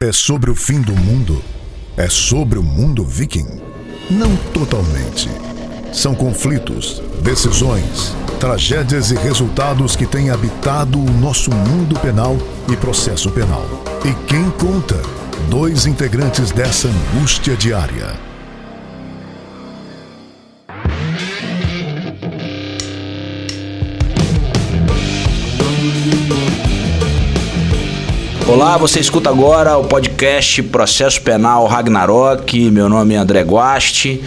É sobre o fim do mundo? É sobre o mundo viking? Não totalmente. São conflitos, decisões, tragédias e resultados que têm habitado o nosso mundo penal e processo penal. E quem conta? Dois integrantes dessa angústia diária. Olá, você escuta agora o podcast Processo Penal Ragnarok. Meu nome é André Guasti.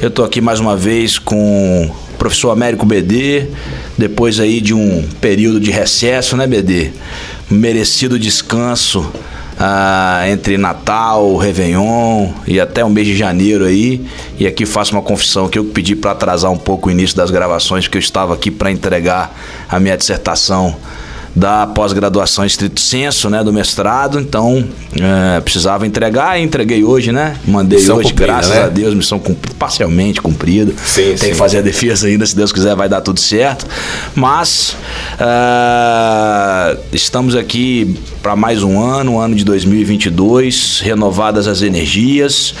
Eu estou aqui mais uma vez com o professor Américo BD, depois aí de um período de recesso, né, BD? Merecido descanso ah, entre Natal, Réveillon e até o mês de janeiro aí. E aqui faço uma confissão que eu pedi para atrasar um pouco o início das gravações, porque eu estava aqui para entregar a minha dissertação da pós-graduação estrito senso, né, do mestrado, então é, precisava entregar e entreguei hoje, né? Mandei missão hoje, cumprida, graças né? a Deus, missão cumprida, parcialmente cumprida. Sim, Tem sim. que fazer a defesa ainda, se Deus quiser vai dar tudo certo. Mas uh, estamos aqui para mais um ano, um ano de 2022, renovadas as energias.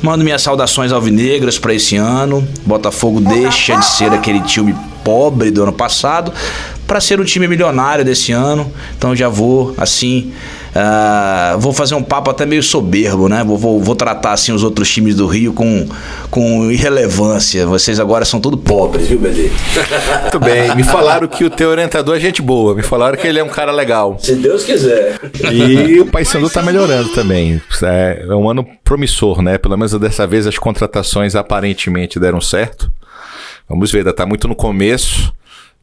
Mando minhas saudações alvinegras para esse ano. Botafogo deixa de ser aquele time pobre do ano passado para ser o time milionário desse ano. Então já vou assim. Uh, vou fazer um papo até meio soberbo, né? Vou, vou, vou, tratar assim os outros times do Rio com, com irrelevância. Vocês agora são tudo pobres, viu, BD? Muito bem. Me falaram que o teu orientador é gente boa. Me falaram que ele é um cara legal. Se Deus quiser. E o Paysandu tá melhorando também. É, é um ano promissor, né? Pelo menos dessa vez as contratações aparentemente deram certo. Vamos ver, ainda tá muito no começo.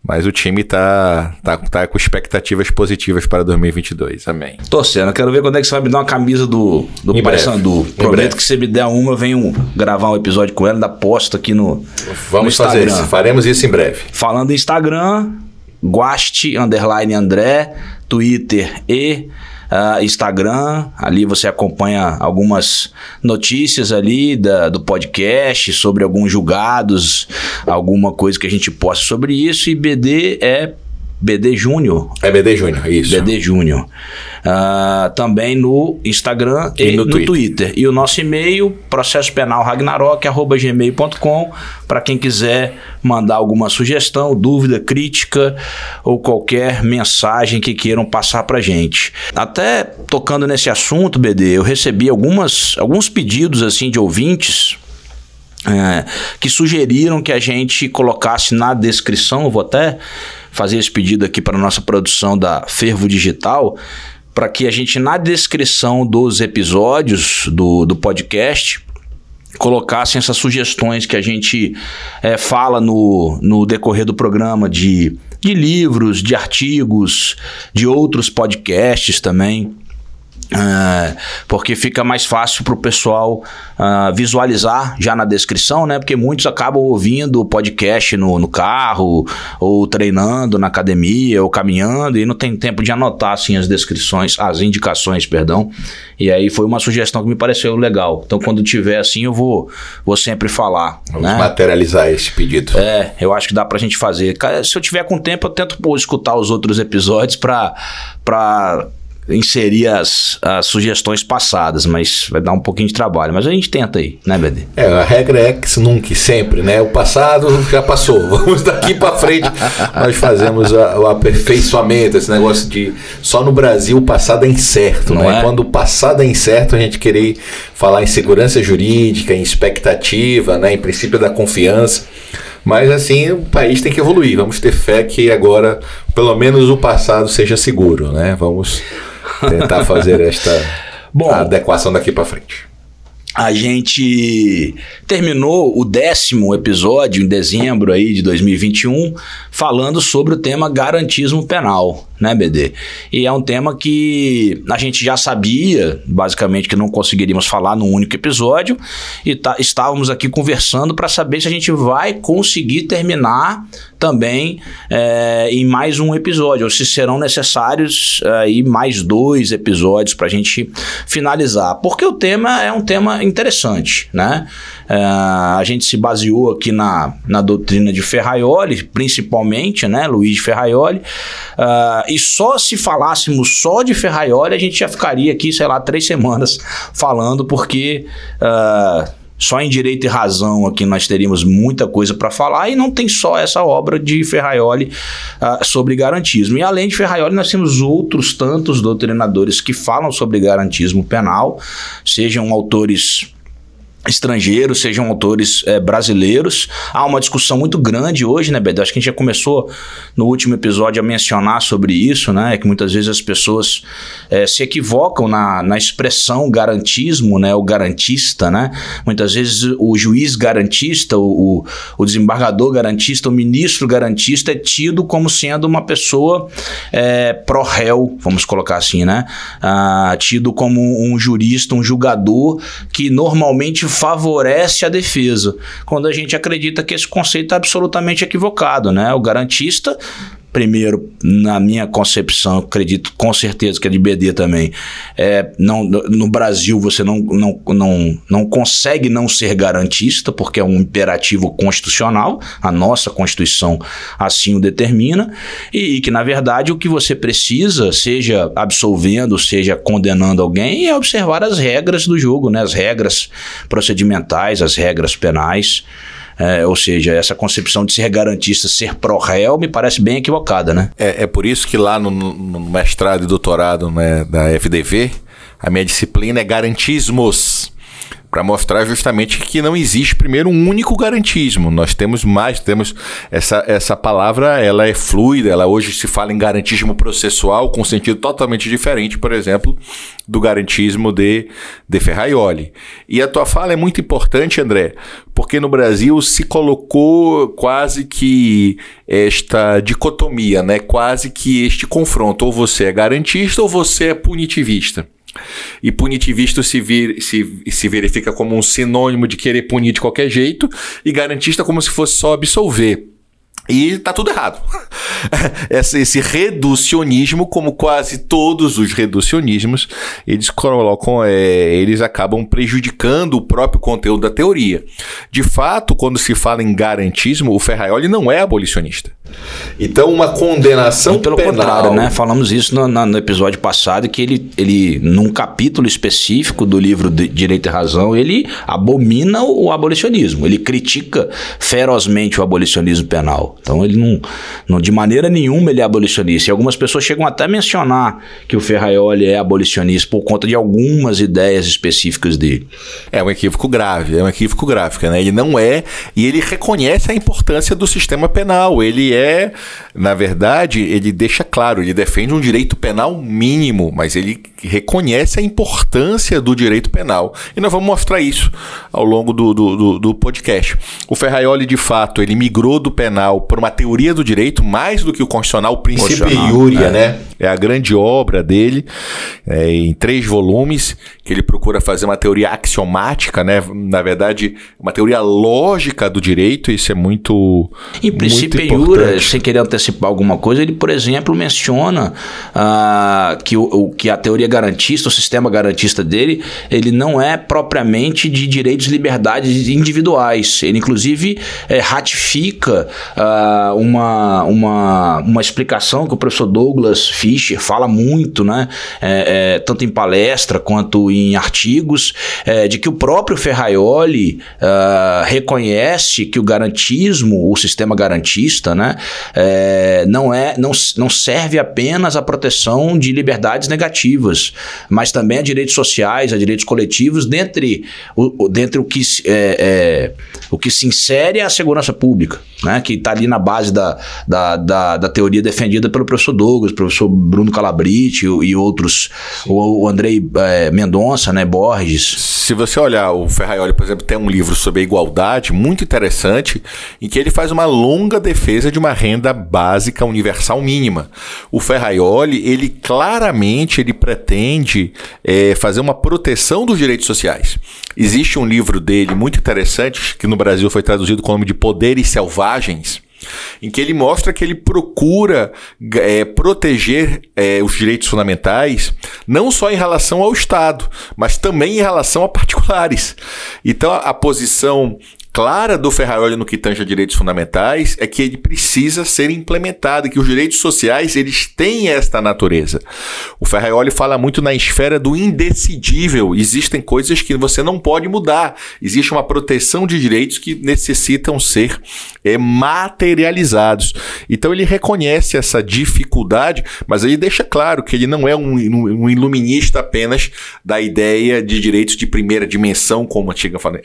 Mas o time tá, tá, tá com expectativas positivas para 2022. Amém. Torcendo, quero ver quando é que você vai me dar uma camisa do, do Paysandu. Prometo que se me der uma, eu venho gravar um episódio com ela, da posta aqui no. Vamos no fazer isso, faremos isso em breve. Falando em Instagram, Guaste underline André, Twitter e uh, Instagram. Ali você acompanha algumas notícias ali da, do podcast sobre alguns julgados, alguma coisa que a gente posta sobre isso. E BD é BD Júnior. É BD Júnior, isso. BD Júnior. Uh, também no Instagram e, e no, no Twitter. Twitter. E o nosso e-mail, processo penal ragnarok.gmail.com, para quem quiser mandar alguma sugestão, dúvida, crítica ou qualquer mensagem que queiram passar para gente. Até tocando nesse assunto, BD, eu recebi algumas, alguns pedidos assim de ouvintes é, que sugeriram que a gente colocasse na descrição, eu vou até fazer esse pedido aqui para nossa produção da Fervo Digital, para que a gente, na descrição dos episódios do, do podcast, colocassem essas sugestões que a gente é, fala no, no decorrer do programa de, de livros, de artigos, de outros podcasts também. Uh, porque fica mais fácil para o pessoal uh, visualizar já na descrição, né? Porque muitos acabam ouvindo o podcast no, no, carro, ou treinando na academia, ou caminhando, e não tem tempo de anotar assim, as descrições, as indicações, perdão. E aí foi uma sugestão que me pareceu legal. Então, quando tiver assim, eu vou, vou sempre falar. Vamos né? materializar esse pedido. É, eu acho que dá para a gente fazer. Se eu tiver com tempo, eu tento pô, escutar os outros episódios para inserir as, as sugestões passadas, mas vai dar um pouquinho de trabalho. Mas a gente tenta aí, né, BD? É, a regra é que nunca, sempre, né? O passado já passou. Vamos daqui para frente. Nós fazemos a, o aperfeiçoamento, esse negócio de só no Brasil o passado é incerto, Não né? É? Quando o passado é incerto, a gente querer falar em segurança jurídica, em expectativa, né? Em princípio da confiança. Mas assim, o país tem que evoluir. Vamos ter fé que agora, pelo menos o passado seja seguro, né? Vamos tentar fazer esta Bom, adequação daqui para frente. A gente terminou o décimo episódio em dezembro aí de 2021 falando sobre o tema garantismo penal, né, BD? E é um tema que a gente já sabia, basicamente, que não conseguiríamos falar num único episódio e tá, estávamos aqui conversando para saber se a gente vai conseguir terminar também é, em mais um episódio, ou se serão necessários aí mais dois episódios para a gente finalizar, porque o tema é um tema interessante, né? É, a gente se baseou aqui na, na doutrina de Ferraioli, principalmente, né, Luiz Ferraioli, uh, e só se falássemos só de Ferraioli, a gente já ficaria aqui, sei lá, três semanas falando, porque só em direito e razão aqui nós teríamos muita coisa para falar e não tem só essa obra de Ferraioli uh, sobre garantismo. E além de Ferraioli, nós temos outros tantos doutrinadores que falam sobre garantismo penal, sejam autores estrangeiros, sejam autores é, brasileiros. Há uma discussão muito grande hoje, né, Beto? Acho que a gente já começou no último episódio a mencionar sobre isso, né? Que muitas vezes as pessoas é, se equivocam na, na expressão garantismo, né? O garantista, né? Muitas vezes o juiz garantista, o, o desembargador garantista, o ministro garantista é tido como sendo uma pessoa é, pró-réu, vamos colocar assim, né? Ah, tido como um jurista, um julgador que normalmente favorece a defesa, quando a gente acredita que esse conceito é absolutamente equivocado, né? O garantista primeiro, na minha concepção, acredito com certeza que é de BD também, é, não, no Brasil você não, não, não, não consegue não ser garantista, porque é um imperativo constitucional, a nossa Constituição assim o determina, e, e que, na verdade, o que você precisa, seja absolvendo, seja condenando alguém, é observar as regras do jogo, né? as regras procedimentais, as regras penais. É, ou seja, essa concepção de ser garantista, ser pró-réu, me parece bem equivocada, né? É, é por isso que lá no, no mestrado e doutorado né, da FDV, a minha disciplina é garantismos para mostrar justamente que não existe primeiro um único garantismo. Nós temos mais, temos essa, essa palavra, ela é fluida, ela hoje se fala em garantismo processual com sentido totalmente diferente, por exemplo, do garantismo de, de Ferraioli. E a tua fala é muito importante, André, porque no Brasil se colocou quase que esta dicotomia, né? Quase que este confronto, ou você é garantista ou você é punitivista. E punitivista se, vir, se, se verifica como um sinônimo de querer punir de qualquer jeito, e garantista como se fosse só absolver. E tá tudo errado. esse, esse reducionismo, como quase todos os reducionismos, eles colocam, é, eles acabam prejudicando o próprio conteúdo da teoria. De fato, quando se fala em garantismo, o Ferraioli não é abolicionista. Então, uma condenação Muito pelo penal... contrário, né? Falamos isso no, no, episódio passado, que ele, ele, num capítulo específico do livro de Direito e Razão, ele abomina o abolicionismo. Ele critica ferozmente o abolicionismo penal. Então, ele não, não de maneira nenhuma ele é abolicionista. E algumas pessoas chegam até a mencionar que o Ferraioli é abolicionista por conta de algumas ideias específicas dele. É um equívoco grave, é um equívoco gráfico, né? Ele não é, e ele reconhece a importância do sistema penal. Ele é na verdade, ele deixa claro, ele defende um direito penal mínimo, mas ele reconhece a importância do direito penal. E nós vamos mostrar isso ao longo do, do, do, do podcast. O Ferraioli, de fato, ele migrou do penal para uma teoria do direito, mais do que o constitucional, o princípio Iúria, é. né? É a grande obra dele, é, em três volumes, que ele procura fazer uma teoria axiomática, né? Na verdade, uma teoria lógica do direito, isso é muito. Em princípio Iúria, sem querer antecipar alguma coisa, ele, por exemplo, menciona uh, que, o, que a teoria garantista, o sistema garantista dele, ele não é propriamente de direitos e liberdades individuais. Ele, inclusive, é, ratifica uh, uma, uma, uma explicação que o professor Douglas Fischer fala muito, né? É, é, tanto em palestra quanto em artigos, é, de que o próprio Ferraioli uh, reconhece que o garantismo, o sistema garantista, né? É, não, é, não, não serve apenas à proteção de liberdades negativas mas também a direitos sociais, a direitos coletivos, dentre o, dentre o, que, é, é, o que se insere a segurança pública, né? que está ali na base da, da, da, da, teoria defendida pelo professor Douglas, professor Bruno Calabrite e, outros, o, o Andrei é, Mendonça, né? Borges. Se você olhar, o Ferraioli, por exemplo, tem um livro sobre a igualdade muito interessante, em que ele faz uma longa defesa de uma renda básica universal mínima. O Ferraioli, ele claramente ele pretende pretende é, fazer uma proteção dos direitos sociais. Existe um livro dele muito interessante, que no Brasil foi traduzido com o nome de Poderes Selvagens, em que ele mostra que ele procura é, proteger é, os direitos fundamentais, não só em relação ao Estado, mas também em relação a particulares. Então, a, a posição clara do Ferraioli no que tange a direitos fundamentais é que ele precisa ser implementado que os direitos sociais eles têm esta natureza. O Ferraioli fala muito na esfera do indecidível. Existem coisas que você não pode mudar. Existe uma proteção de direitos que necessitam ser é, materializados. Então ele reconhece essa dificuldade, mas ele deixa claro que ele não é um, um iluminista apenas da ideia de direitos de primeira dimensão, como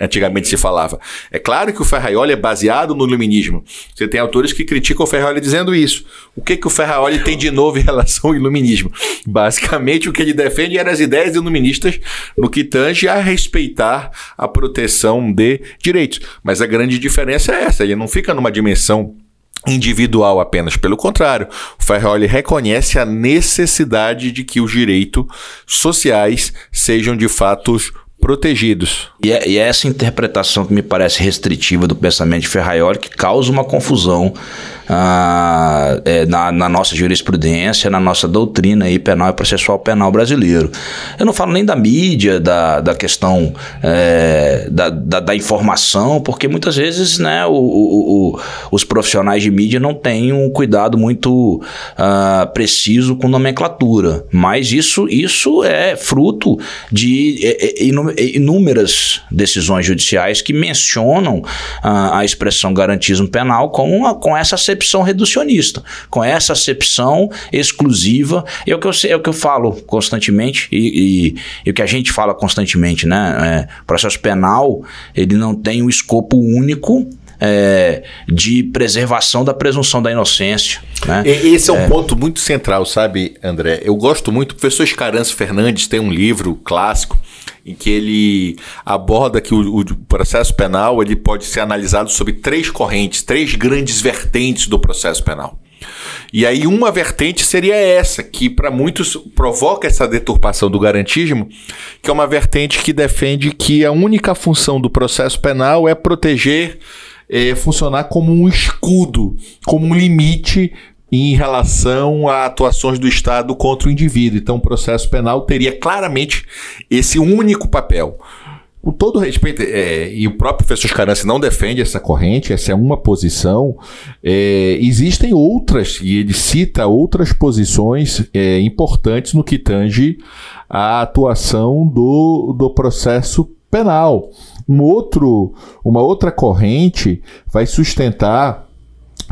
antigamente se falava. É claro que o Ferraioli é baseado no iluminismo. Você tem autores que criticam o Ferraioli dizendo isso. O que, que o Ferraioli tem de novo em relação ao iluminismo? Basicamente, o que ele defende eram as ideias iluministas no que tange a respeitar a proteção de direitos. Mas a grande diferença é essa: ele não fica numa dimensão individual apenas. Pelo contrário, o Ferraioli reconhece a necessidade de que os direitos sociais sejam de fato protegidos. E é, e é, essa interpretação que me parece restritiva do pensamento de Ferraioli que causa uma confusão ah, é, na, na, nossa jurisprudência, na nossa doutrina aí, penal e processual penal brasileiro. Eu não falo nem da mídia, da, da questão é, da, da, da, informação, porque muitas vezes né, o, o, o, os profissionais de mídia não têm um cuidado muito ah, preciso com nomenclatura. Mas isso, isso é fruto de é, é, inúmeras decisões judiciais que mencionam ah, a expressão garantismo penal com, a, com essa acepção reducionista, com essa acepção exclusiva. É o que eu, é o que eu falo constantemente e, e, e o que a gente fala constantemente, né? É, processo penal, ele não tem um escopo único é, de preservação da presunção da inocência. Né? Esse é um é. ponto muito central, sabe, André? Eu gosto muito. O professor Escarança Fernandes tem um livro clássico em que ele aborda que o, o, processo penal ele pode ser analisado sobre três correntes, três grandes vertentes do processo penal. E aí uma vertente seria essa, que para muitos provoca essa deturpação do garantismo, que é uma vertente que defende que a única função do processo penal é proteger, é, funcionar como um escudo, como um limite em relação a atuações do Estado contra o indivíduo. Então, o processo penal teria claramente esse único papel. Com todo respeito, é, e o próprio professor Scarance não defende essa corrente, essa é uma posição. É, existem outras, e ele cita outras posições é, importantes no que tange a atuação do, do processo penal. Um outro, uma outra corrente vai sustentar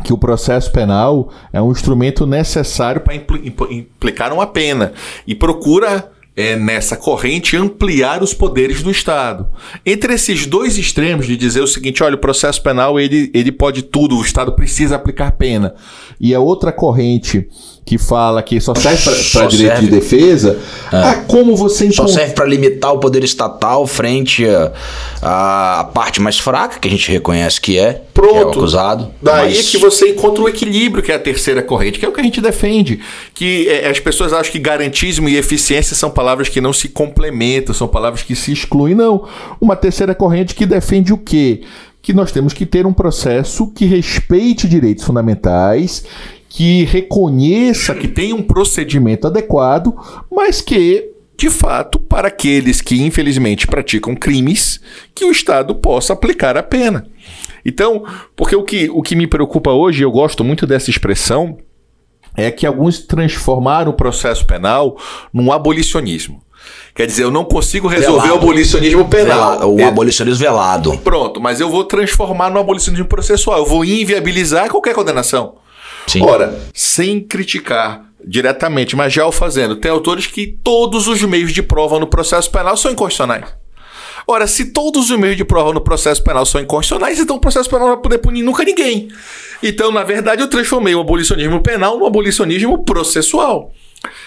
que o processo penal é um instrumento necessário para impl implicar uma pena e procura é, nessa corrente ampliar os poderes do Estado. Entre esses dois extremos de dizer o seguinte, olha, o processo penal ele, ele pode tudo, o Estado precisa aplicar pena. E a outra corrente que fala que só serve para direito serve. de defesa, ah. ah, como você Só serve para limitar o poder estatal frente à parte mais fraca, que a gente reconhece que é, Pronto. Que é o acusado. Daí mas... que você encontra o equilíbrio, que é a terceira corrente, que é o que a gente defende. Que é, as pessoas acham que garantismo e eficiência são palavras que não se complementam, são palavras que se excluem. Não. Uma terceira corrente que defende o quê? Que nós temos que ter um processo que respeite direitos fundamentais, que reconheça que tem um procedimento adequado, mas que, de fato, para aqueles que infelizmente praticam crimes, que o Estado possa aplicar a pena. Então, porque o que, o que me preocupa hoje, eu gosto muito dessa expressão, é que alguns transformaram o processo penal num abolicionismo. Quer dizer, eu não consigo resolver velado. o abolicionismo penal. o é. abolicionismo velado. Pronto, mas eu vou transformar no abolicionismo processual. Eu vou inviabilizar qualquer condenação. Sim. Ora, sem criticar diretamente, mas já o fazendo, tem autores que todos os meios de prova no processo penal são inconstitucionais. Ora, se todos os meios de prova no processo penal são inconstitucionais, então o processo penal não vai poder punir nunca ninguém. Então, na verdade, eu transformei o abolicionismo penal no abolicionismo processual.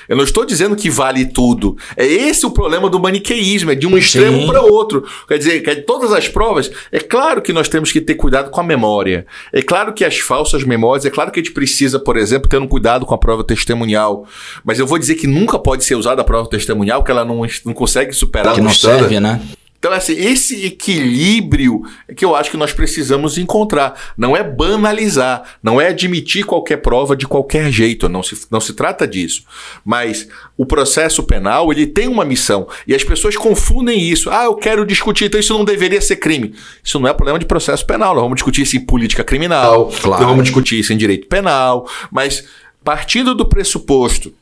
Eu não estou dizendo que vale tudo. É esse o problema do maniqueísmo, é de um extremo para outro. Quer dizer, que todas as provas, é claro que nós temos que ter cuidado com a memória. É claro que as falsas memórias, é claro que a gente precisa, por exemplo, ter um cuidado com a prova testemunhal. Mas eu vou dizer que nunca pode ser usada a prova testemunhal, que ela não, não consegue superar que não serve, né? Então, assim, esse equilíbrio é que eu acho que nós precisamos encontrar. Não é banalizar, não é admitir qualquer prova de qualquer jeito, não se, não se trata disso. Mas o processo penal, ele tem uma missão. E as pessoas confundem isso. Ah, eu quero discutir, então isso não deveria ser crime. Isso não é problema de processo penal. Nós vamos discutir isso em política criminal, claro. nós vamos discutir isso em direito penal, mas partindo do pressuposto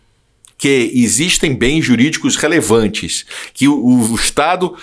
que existem bens jurídicos relevantes, que o, o Estado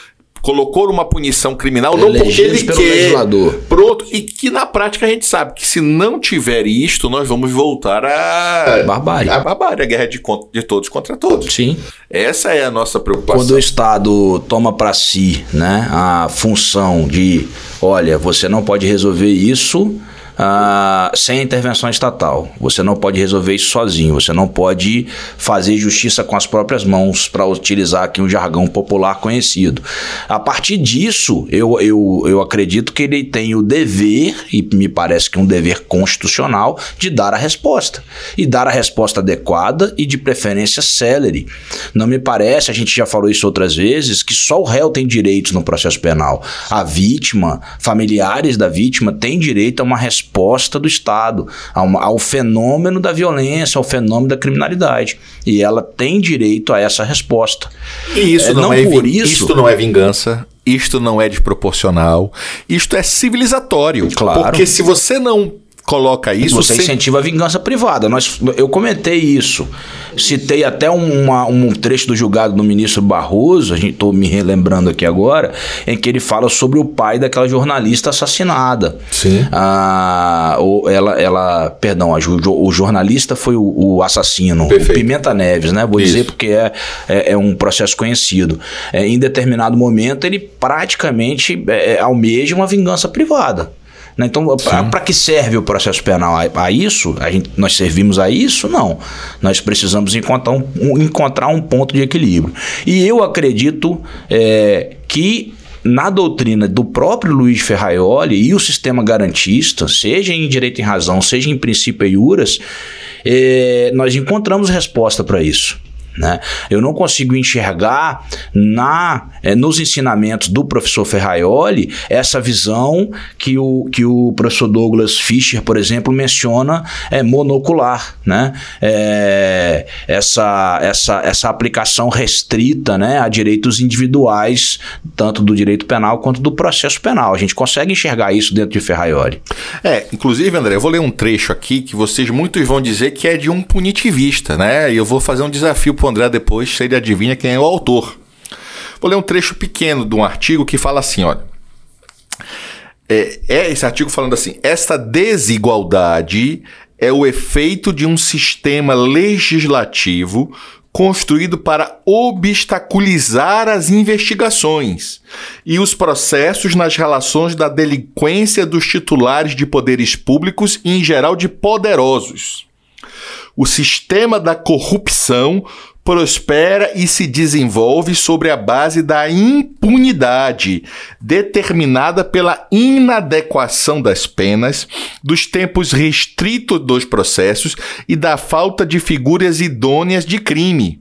colocou uma punição criminal não porque ele quer. Legislador. Pronto. E que na prática a gente sabe que se não tiver isto, nós vamos voltar a. Barbárie. A barbárie, a guerra de, de todos contra todos. Sim. Essa é a nossa preocupação. Quando o Estado toma para si né, a função de: olha, você não pode resolver isso ah, sem intervenção estatal. Você não pode resolver isso sozinho, você não pode fazer justiça com as próprias mãos, para utilizar aqui um jargão popular conhecido. A partir disso, eu, eu, eu acredito que ele tem o dever, e me parece que um dever constitucional, de dar a resposta. E dar a resposta adequada e de preferência célere. Não me parece, a gente já falou isso outras vezes, que só o réu tem direitos no processo penal. A vítima, familiares da vítima, têm direito a uma resposta resposta do Estado ao, ao fenômeno da violência, ao fenômeno da criminalidade. E ela tem direito a essa resposta. E isso é, não, não é por isso. Isto não é vingança. Isto não é desproporcional. Isto é civilizatório. Claro. Porque se você não coloca isso. Você sem... incentiva a vingança privada. Nós, eu comentei isso. Citei até uma, um trecho do julgado do ministro Barroso, a gente estou me relembrando aqui agora, em que ele fala sobre o pai daquela jornalista assassinada. Sim. Ah, ela, ela, perdão, a, o jornalista foi o, o assassino, Perfeito. o Pimenta Neves, né? Vou isso. dizer porque é, é, é, um processo conhecido. É, em determinado momento, ele praticamente é, almeja uma vingança privada. Né? Então, para que serve o processo penal? A, a isso? A gente, nós servimos a isso? Não. Nós precisamos encontrar um, um encontrar um ponto de equilíbrio. E eu acredito é, que na doutrina do próprio Luiz Ferraioli e o sistema garantista, seja em direito em razão, seja em princípio e juras, é, nós encontramos resposta para isso. Né? Eu não consigo enxergar na, é, nos ensinamentos do professor Ferraioli essa visão que o, que o professor Douglas Fischer, por exemplo, menciona é, monocular. Né? É, essa, essa, essa aplicação restrita né, a direitos individuais, tanto do direito penal quanto do processo penal. A gente consegue enxergar isso dentro de Ferraioli. É, inclusive, André, eu vou ler um trecho aqui que vocês muitos vão dizer que é de um punitivista, né? E eu vou fazer um desafio pro André depois se ele adivinha quem é o autor. Vou ler um trecho pequeno de um artigo que fala assim, olha. É, é esse artigo falando assim: esta desigualdade é o efeito de um sistema legislativo construído para obstaculizar as investigações e os processos nas relações da delinquência dos titulares de poderes públicos e, em geral, de poderosos. O sistema da corrupção prospera e se desenvolve sobre a base da impunidade, determinada pela inadequação das penas, dos tempos restritos dos processos e da falta de figuras idôneas de crime.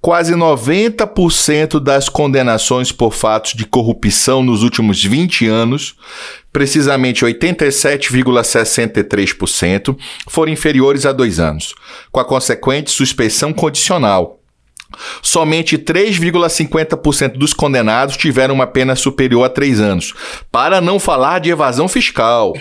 Quase 90% das condenações por fatos de corrupção nos últimos 20 anos, precisamente 87,63%, foram inferiores a dois anos, com a consequente suspensão condicional Somente 3,50% dos condenados tiveram uma pena superior a três anos. Para não falar de evasão fiscal.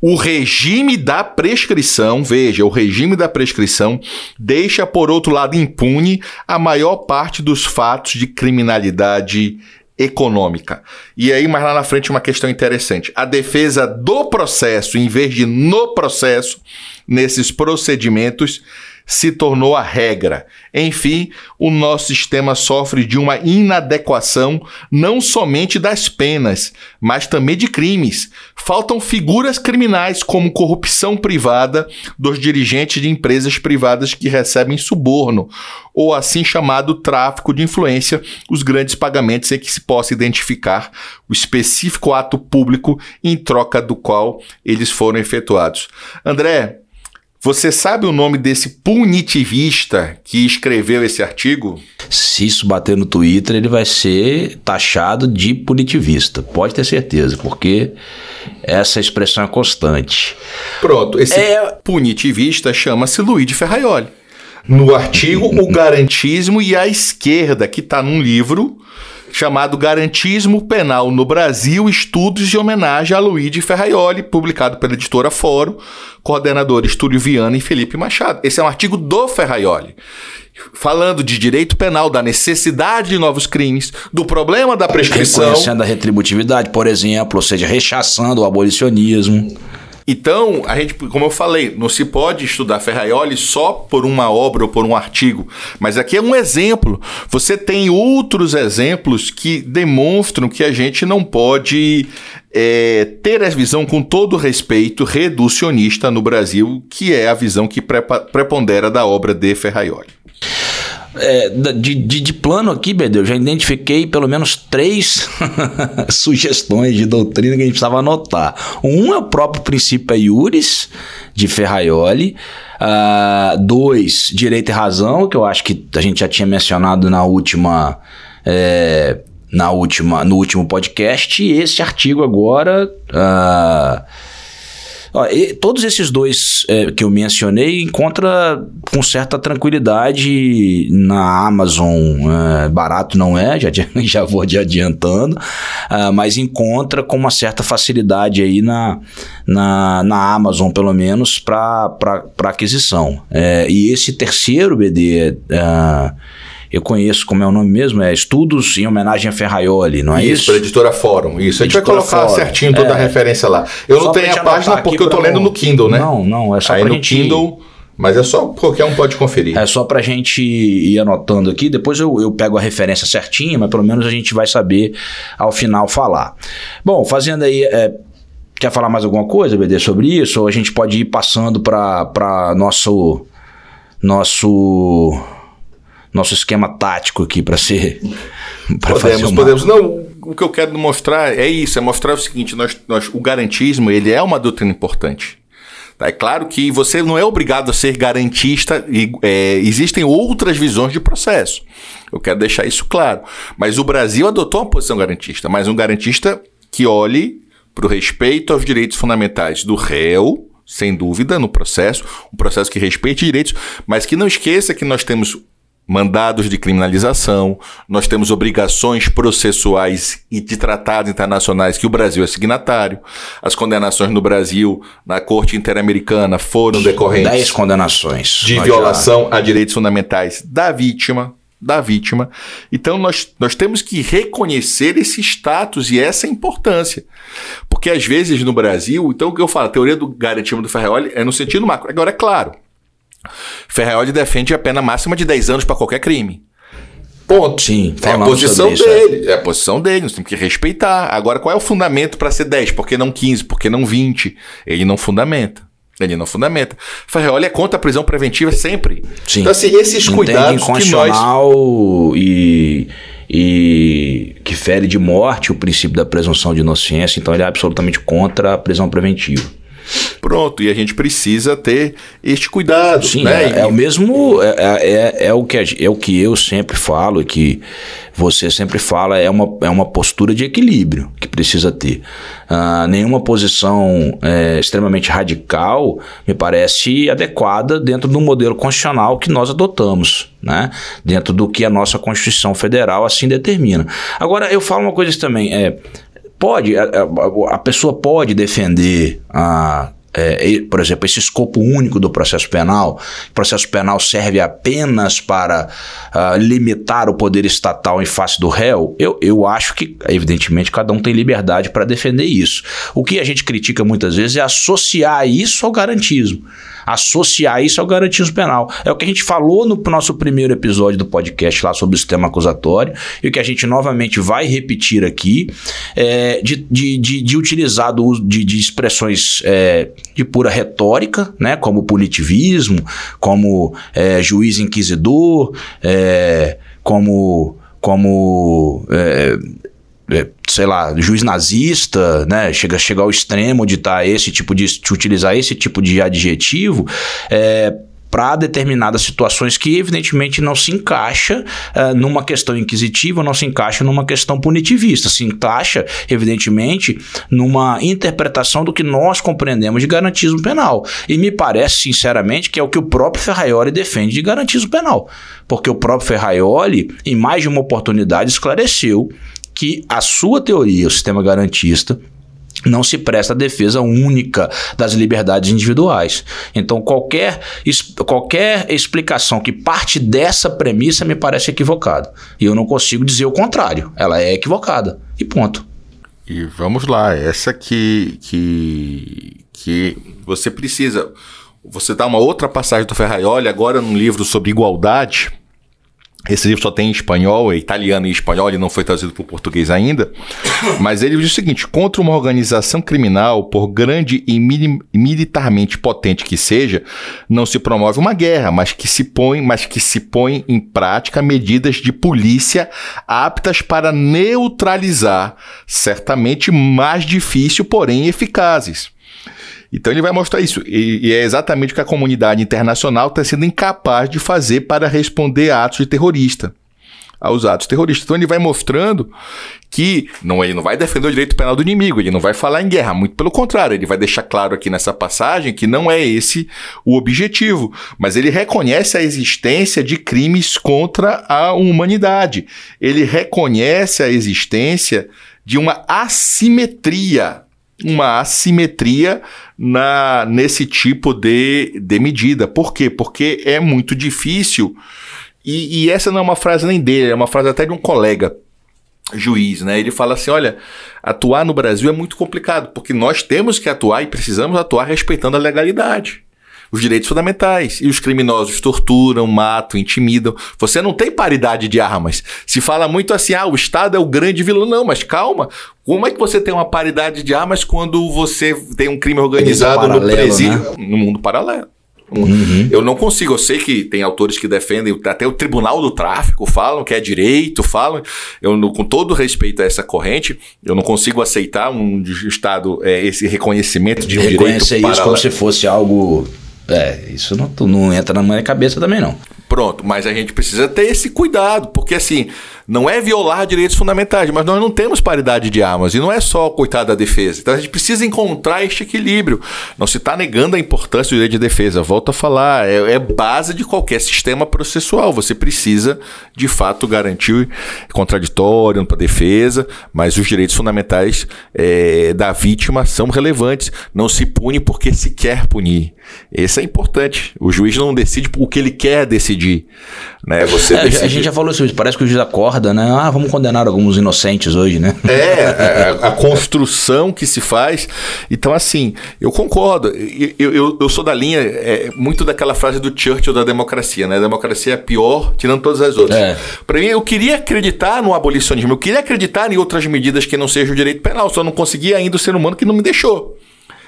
O regime da prescrição, veja, o regime da prescrição deixa, por outro lado, impune a maior parte dos fatos de criminalidade econômica. E aí, mais lá na frente, uma questão interessante. A defesa do processo, em vez de no processo, nesses procedimentos, se tornou a regra. Enfim, o nosso sistema sofre de uma inadequação não somente das penas, mas também de crimes. Faltam figuras criminais como corrupção privada dos dirigentes de empresas privadas que recebem suborno, ou assim chamado tráfico de influência, os grandes pagamentos em que se possa identificar o específico ato público em troca do qual eles foram efetuados. André, Você sabe o nome desse punitivista que escreveu esse artigo? Se isso bater no Twitter, ele vai ser taxado de punitivista. Pode ter certeza, porque essa expressão é constante. Pronto, esse é... punitivista chama-se Luiz Ferraioli. No artigo O Garantismo e a Esquerda, que está num livro chamado Garantismo Penal no Brasil, estudos de homenagem a Luigi Ferraioli, publicado pela editora Fórum, coordenador Estúdio Viana e Felipe Machado. Esse é um artigo do Ferraioli. Falando de direito penal, da necessidade de novos crimes, do problema da prescrição. Reconhecendo a retributividade, por exemplo, ou seja, rechaçando o abolicionismo. Então, a gente, como eu falei, não se pode estudar Ferraioli só por uma obra ou por um artigo, mas aqui é um exemplo. Você tem outros exemplos que demonstram que a gente não pode é, ter a visão, com todo respeito, reducionista no Brasil, que é a visão que prepondera da obra de Ferraioli. É, de, de, de, plano aqui, Bedeu, já identifiquei pelo menos três sugestões de doutrina que a gente precisava anotar. Um é o próprio princípio Iuris, de Ferraioli. Uh, dois, direito e razão, que eu acho que a gente já tinha mencionado na última. É, na última, no último podcast, e esse artigo agora. Uh, Ó, todos esses dois é, que eu mencionei encontra com certa tranquilidade na Amazon. É, barato não é, já, já vou adiantando, uh, mas encontra com uma certa facilidade aí na, na, na Amazon, pelo menos, para aquisição. É, e esse terceiro BD. Eu conheço, como é o nome mesmo, é Estudos em Homenagem a Ferraioli, não é isso? Isso, para editora Fórum, isso. A gente vai colocar Fórum. certinho toda é, a referência lá. Eu não tenho a página porque eu tô lendo no Kindle, né? Não, não, é só Aí no gente... Kindle... Mas é só qualquer um pode conferir. É só pra gente ir anotando aqui. Depois eu, eu pego a referência certinha, mas pelo menos a gente vai saber ao final falar. Bom, fazendo aí. É, quer falar mais alguma coisa, BD, sobre isso? Ou a gente pode ir passando para nosso. Nosso nosso esquema tático aqui para ser. Pra podemos, podemos. Não, o que eu quero mostrar é isso: é mostrar o seguinte: nós, nós, o garantismo ele é uma doutrina importante. Tá? É claro que você não é obrigado a ser garantista, e, é, existem outras visões de processo. Eu quero deixar isso claro. Mas o Brasil adotou uma posição garantista, mas um garantista que olhe para o respeito aos direitos fundamentais do réu, sem dúvida, no processo, um processo que respeite direitos, mas que não esqueça que nós temos mandados de criminalização, nós temos obrigações processuais e de tratados internacionais que o Brasil é signatário. As condenações no Brasil, na Corte Interamericana, foram decorrentes. Dez condenações. De violação já... a direitos fundamentais da vítima. Da vítima. Então, nós, nós temos que reconhecer esse status e essa importância. Porque, às vezes, no Brasil, então, o que eu falo, a teoria do garantismo do Ferreoli é no sentido macro. Agora, é claro, Ferraioli defende a pena máxima de 10 anos para qualquer crime. Ponto. Sim, é a posição dele. É. é. a posição dele, nós temos que respeitar. Agora, qual é o fundamento para ser 10? Por que não 15? Por que não 20? Ele não fundamenta. Ele não fundamenta. Ferreoli é contra a prisão preventiva sempre. Sim. Então, assim, esses cuidados que nós... e, e que fere de morte o princípio da presunção de inocência, então ele é absolutamente contra a prisão preventiva. Pronto, e a gente precisa ter este cuidado. Sim, né? é, é, o mesmo, é, é, é, é, o que, é o que eu sempre falo e que você sempre fala, é uma, é uma postura de equilíbrio que precisa ter. Uh, nenhuma posição é, extremamente radical me parece adequada dentro do modelo constitucional que nós adotamos, né? dentro do que a nossa Constituição Federal assim determina. Agora, eu falo uma coisa também, é, pode, a, a, a pessoa pode defender a é, por exemplo, esse escopo único do processo penal, o processo penal serve apenas para uh, limitar o poder estatal em face do réu, eu, eu acho que, evidentemente, cada um tem liberdade para defender isso. O que a gente critica muitas vezes é associar isso ao garantismo associar isso ao garantismo penal. É o que a gente falou no nosso primeiro episódio do podcast lá sobre o sistema acusatório e o que a gente novamente vai repetir aqui é, de, de, de, de utilizar do de, de expressões é, de pura retórica, né, como punitivismo, como é, juiz inquisidor, é, como como é, é, sei lá, juiz nazista, né? Chega, chega ao extremo de tá esse tipo de, de utilizar esse tipo de adjetivo, é, para determinadas situações que evidentemente não se encaixa uh, numa questão inquisitiva, não se encaixa numa questão punitivista, se encaixa evidentemente numa interpretação do que nós compreendemos de garantismo penal. E me parece sinceramente que é o que o próprio Ferraioli defende de garantismo penal, porque o próprio Ferraioli em mais de uma oportunidade esclareceu que a sua teoria, o sistema garantista, não se presta a defesa única das liberdades individuais. Então, qualquer, qualquer explicação que parte dessa premissa me parece equivocada. E eu não consigo dizer o contrário. Ela é equivocada. E ponto. E vamos lá, essa que, que, que você precisa. Você dá uma outra passagem do Ferraioli, agora num livro sobre igualdade, esse livro só tem em espanhol, é italiano e espanhol, ele não foi traduzido para o português ainda. Mas ele diz o seguinte: contra uma organização criminal, por grande e militarmente potente que seja, não se promove uma guerra, mas que se põe, mas que se põe em prática medidas de polícia aptas para neutralizar, certamente mais difícil, porém eficazes. Então ele vai mostrar isso. E, e é exatamente o que a comunidade internacional está sendo incapaz de fazer para responder a atos de terrorista. Aos atos terroristas. Então ele vai mostrando que não, ele não vai defender o direito penal do inimigo, ele não vai falar em guerra, muito pelo contrário, ele vai deixar claro aqui nessa passagem que não é esse o objetivo, mas ele reconhece a existência de crimes contra a humanidade. Ele reconhece a existência de uma assimetria uma assimetria na, nesse tipo de, de medida. Por quê? Porque é muito difícil. E, e essa não é uma frase nem dele, é uma frase até de um colega juiz, né? Ele fala assim: olha, atuar no Brasil é muito complicado, porque nós temos que atuar e precisamos atuar respeitando a legalidade os direitos fundamentais. E os criminosos torturam, matam, intimidam. Você não tem paridade de armas. Se fala muito assim, ah, o Estado é o grande vilão. Não, mas calma. Como é que você tem uma paridade de armas quando você tem um crime organizado paralelo, no presídio, né? no mundo paralelo? Uhum. Eu não consigo, eu sei que tem autores que defendem, até o Tribunal do Tráfico falam que é direito, falam. Eu, com todo respeito a essa corrente, eu não consigo aceitar um Estado, é, esse reconhecimento de um direito Reconhecer isso paralelo. como se fosse algo é, isso não, não entra na minha cabeça também, não. Pronto, mas a gente precisa ter esse cuidado, porque assim, não é violar direitos fundamentais, mas nós não temos paridade de armas, e não é só coitado da defesa. Então a gente precisa encontrar este equilíbrio. Não se está negando a importância do direito de defesa, volto a falar, é, é, base de qualquer sistema processual. Você precisa, de fato, garantir contraditório para a defesa, mas os direitos fundamentais é, da vítima são relevantes. Não se pune porque se quer punir. Esse é importante. O juiz não decide o que ele quer decidir. Né? Você é, decide... A gente já falou isso, parece que o juiz acorda, né? Ah, vamos condenar alguns inocentes hoje, né? É, é a, a construção que se faz. Então, assim, eu concordo. Eu, eu, eu sou da linha, é, muito daquela frase do Churchill da democracia, né? A democracia é pior, tirando todas as outras. É. Para mim, eu queria acreditar no abolicionismo, eu queria acreditar em outras medidas que não sejam o direito penal, só não conseguia ainda o ser humano que não me deixou.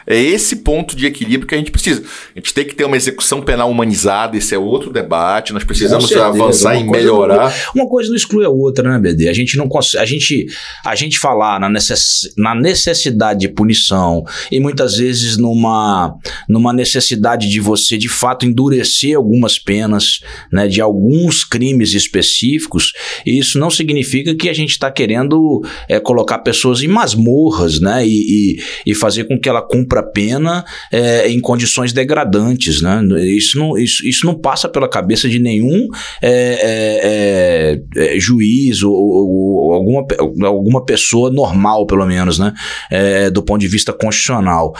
É esse ponto de equilíbrio que a gente precisa. A gente tem que ter uma execução penal humanizada, esse é outro debate, nós precisamos certeza, avançar e melhorar. Não, uma coisa não exclui a outra, né, BD? A gente não consegue, a gente, a gente falar na, necess, na necessidade de punição e muitas vezes numa, numa necessidade de você de fato endurecer algumas penas, né, de alguns crimes específicos, isso não significa que a gente está querendo é, colocar pessoas em masmorras, né, e, e, e fazer com que ela cumpra cumpra a pena é, em condições degradantes. Né? Isso, não, isso, isso não passa pela cabeça de nenhum é, é, é, é juiz ou, ou, alguma, alguma pessoa normal, pelo menos, né? É, do ponto de vista constitucional.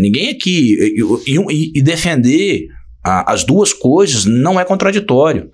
ninguém aqui. E, e, e defender a, as duas coisas não é contraditório.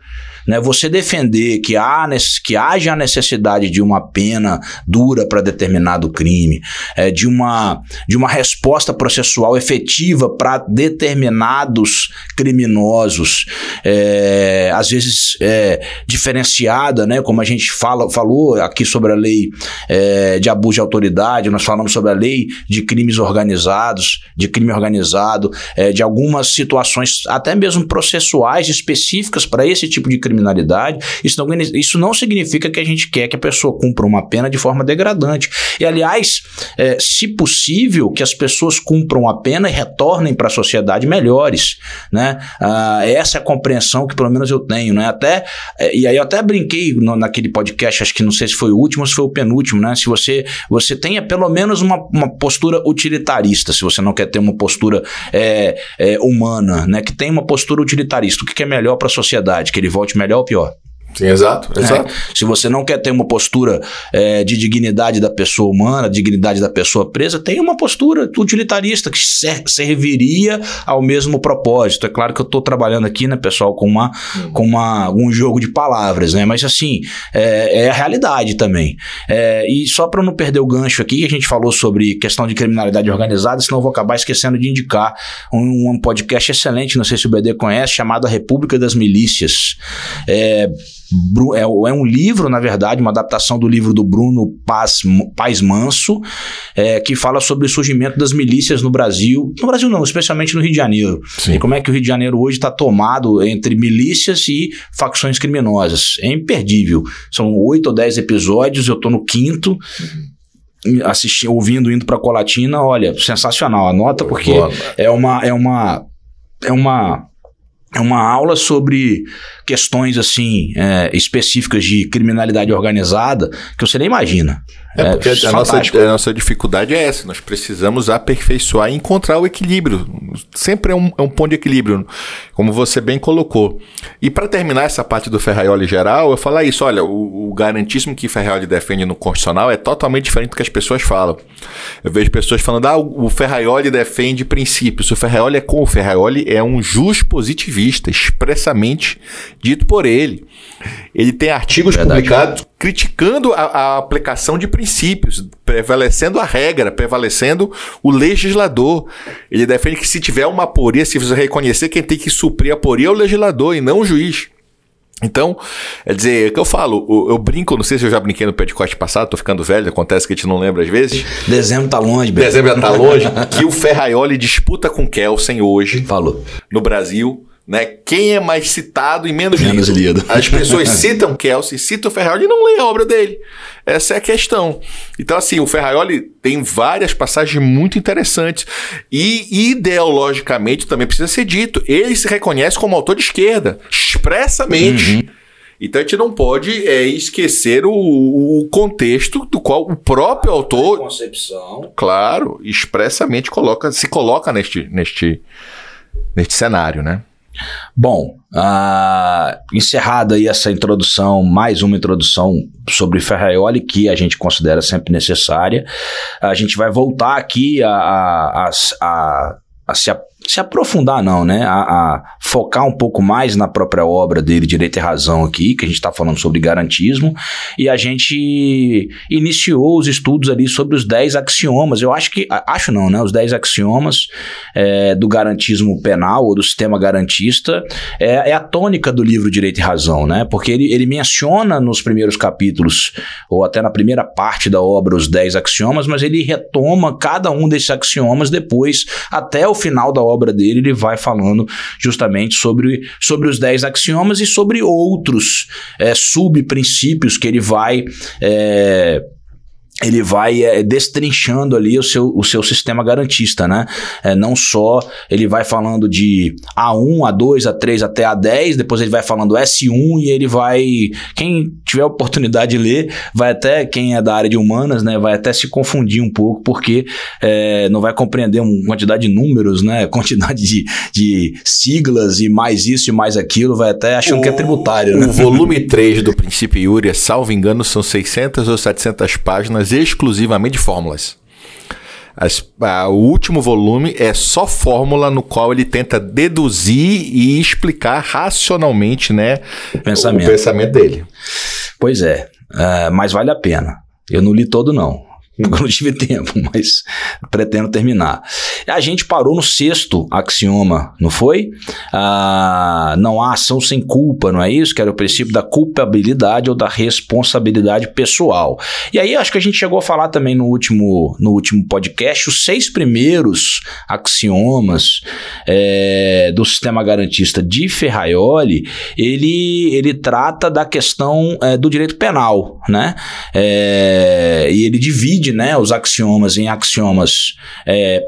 Né? Você defender que, há, que haja a necessidade de uma pena dura para determinado crime, é, de, uma, de uma resposta processual efetiva para determinados criminosos, é, às vezes é, diferenciada, né? como a gente fala, falou aqui sobre a lei é, de abuso de autoridade, nós falamos sobre a lei de crimes organizados, de crime organizado, é, de algumas situações até mesmo processuais específicas para esse tipo de crime criminalidade, isso não, isso não significa que a gente quer que a pessoa cumpra uma pena de forma degradante. E, aliás, é, se possível, que as pessoas cumpram a pena e retornem para a sociedade melhores. Né? Ah, essa é a compreensão que pelo menos eu tenho. Né? Até, é, e aí eu até brinquei no, naquele podcast, acho que não sei se foi o último ou se foi o penúltimo, né? se você, você tenha pelo menos uma, uma postura utilitarista, se você não quer ter uma postura é, é, humana, né? que tem uma postura utilitarista. O que é melhor para a sociedade? Que ele volte melhor ou pior? Sim, exato, é. exato. É, se você não quer ter uma postura é, de dignidade da pessoa humana, dignidade da pessoa presa, tem uma postura utilitarista que ser, serviria ao mesmo propósito. É claro que eu estou trabalhando aqui, né, pessoal, com, uma, hum. com uma, um jogo de palavras, né? Mas assim, é, é a realidade também. É, e só para não perder o gancho aqui, a gente falou sobre questão de criminalidade organizada, senão eu vou acabar esquecendo de indicar um, um podcast excelente, não sei se o BD conhece, chamado A República das Milícias. É, é, é um livro, na verdade, uma adaptação do livro do Bruno Paz, Paz Manso, é, que fala sobre o surgimento das milícias no Brasil. No Brasil não, especialmente no Rio de Janeiro. Sim. E como é que o Rio de Janeiro hoje está tomado entre milícias e facções criminosas. É imperdível. São oito ou dez episódios, eu estou no quinto. Assistindo, ouvindo, indo para Colatina, olha, sensacional. Anota porque é uma, é uma, é uma é uma aula sobre questões assim é, específicas de criminalidade organizada que você nem imagina. É, é porque a nossa, a nossa dificuldade é essa, nós precisamos aperfeiçoar e encontrar o equilíbrio. Sempre é um, é um ponto de equilíbrio, como você bem colocou. E para terminar essa parte do Ferraioli geral, eu falar isso, olha, o, o garantismo que Ferraioli defende no Constitucional é totalmente diferente do que as pessoas falam. Eu vejo pessoas falando, ah, o Ferraioli defende princípios. O Ferraioli é como? O Ferraioli é um jus positivista, expressamente dito por ele. Ele tem artigos Verdade. publicados criticando a, a, aplicação de princípios, prevalecendo a regra, prevalecendo o legislador. Ele defende que se tiver uma aporia, se você reconhecer quem tem que suprir a aporia é o legislador e não o juiz. Então, é dizer, é que eu falo, eu, eu, brinco, não sei se eu já brinquei no podcast passado, tô ficando velho, acontece que a gente não lembra às vezes. Dezembro tá longe. Dezembro já tá longe, que o Ferraioli disputa com Kelsen hoje. Falou. No Brasil né? Quem é mais citado e menos, menos lido. lido. As pessoas citam Kelsey, citam o Ferraioli e não leem a obra dele. Essa é a questão. Então, assim, o Ferraioli tem várias passagens muito interessantes. E ideologicamente também precisa ser dito. Ele se reconhece como autor de esquerda, expressamente. Uhum. Então a gente não pode é, esquecer o, o, contexto do qual o próprio autor. Concepção. Claro, expressamente coloca, se coloca neste, neste, neste cenário, né? Bom, uh, encerrada aí essa introdução, mais uma introdução sobre Ferraioli, que a gente considera sempre necessária, a gente vai voltar aqui a, a, a, a se se aprofundar não, né? A, a, focar um pouco mais na própria obra dele, Direito e Razão aqui, que a gente está falando sobre garantismo, e a gente iniciou os estudos ali sobre os 10 axiomas, eu acho que, acho não, né? Os 10 axiomas é, do garantismo penal, ou do sistema garantista, é, é, a tônica do livro Direito e Razão, né? Porque ele, ele menciona nos primeiros capítulos, ou até na primeira parte da obra, os 10 axiomas, mas ele retoma cada um desses axiomas depois, até o final da obra dele, ele vai falando justamente sobre, sobre os 10 axiomas e sobre outros é, subprincípios que ele vai. É, ele vai é, destrinchando ali o seu, o seu sistema garantista, né? É, não só ele vai falando de A1, A2, A3 até A10, depois ele vai falando S1 e ele vai. Quem tiver oportunidade de ler, vai até, quem é da área de humanas, né? Vai até se confundir um pouco, porque é, não vai compreender uma quantidade de números, né? Quantidade de, de siglas e mais isso e mais aquilo, vai até achando o, que é tributário, né? O volume 3 do Princípio Iuria, salvo engano, são 600 ou 700 páginas exclusivamente de fórmulas. As, a, o último volume é só fórmula no qual ele tenta deduzir e explicar racionalmente né, o pensamento, o pensamento dele. Pois é, uh, mas vale a pena. Eu não li todo, não. não tive tempo, mas pretendo terminar. A gente parou no sexto axioma, não foi? Ah, não há ação sem culpa, não é isso? Que era o princípio da culpabilidade ou da responsabilidade pessoal. E aí acho que a gente chegou a falar também no último, no último podcast os seis primeiros axiomas é, do sistema garantista de Ferraioli, ele, ele trata da questão é, do direito penal, né? É, e ele divide né, os axiomas em axiomas é,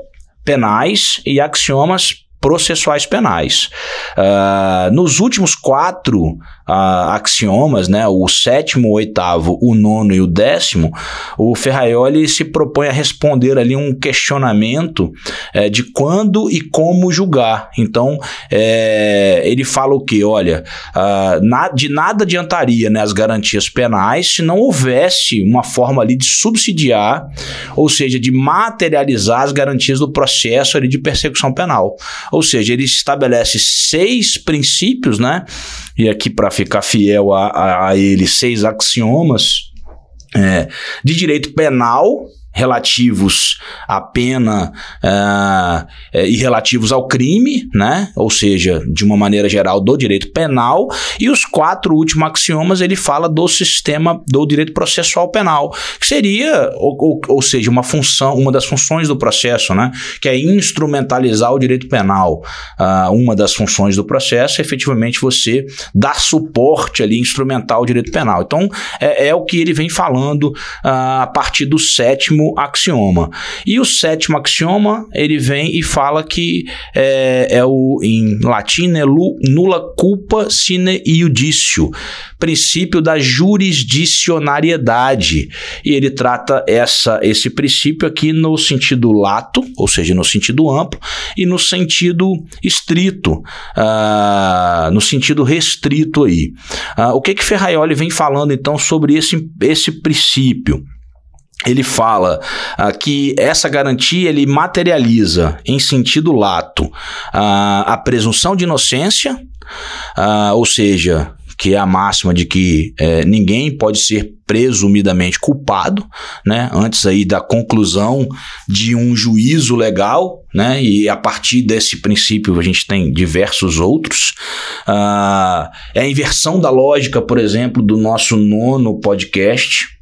penais e axiomas processuais penais. Uh, nos últimos quatro uh, axiomas, né, o sétimo, o oitavo, o nono e o décimo, o Ferraioli se propõe a responder ali um questionamento é, de quando e como julgar. Então, é, ele fala o que? Olha, uh, na, de nada adiantaria né, as garantias penais se não houvesse uma forma ali de subsidiar, ou seja, de materializar as garantias do processo ali de persecução penal. Ou seja, ele estabelece seis princípios, né? E aqui, para ficar fiel a, a, a ele, seis axiomas é, de direito penal relativos à pena uh, e relativos ao crime, né? Ou seja, de uma maneira geral do direito penal, e os quatro últimos axiomas ele fala do sistema do direito processual penal, que seria, ou, ou, ou, seja, uma função, uma das funções do processo, né? Que é instrumentalizar o direito penal. Uh, uma das funções do processo é efetivamente você dar suporte ali, instrumentar o direito penal. Então, é, é o que ele vem falando uh, a partir do sétimo sétimo axioma. E o sétimo axioma, ele vem e fala que é, é o, em latim, é nulla culpa sine iudicio, princípio da jurisdicionariedade. E ele trata essa, esse princípio aqui no sentido lato, ou seja, no sentido amplo, e no sentido estrito, uh, no sentido restrito aí. Uh, o que que Ferraioli vem falando então sobre esse, esse princípio? Ele fala uh, que essa garantia ele materializa em sentido lato uh, a presunção de inocência, uh, ou seja, que é a máxima de que é, ninguém pode ser presumidamente culpado, né, antes aí da conclusão de um juízo legal, né, e a partir desse princípio a gente tem diversos outros. Uh, é a inversão da lógica, por exemplo, do nosso nono podcast,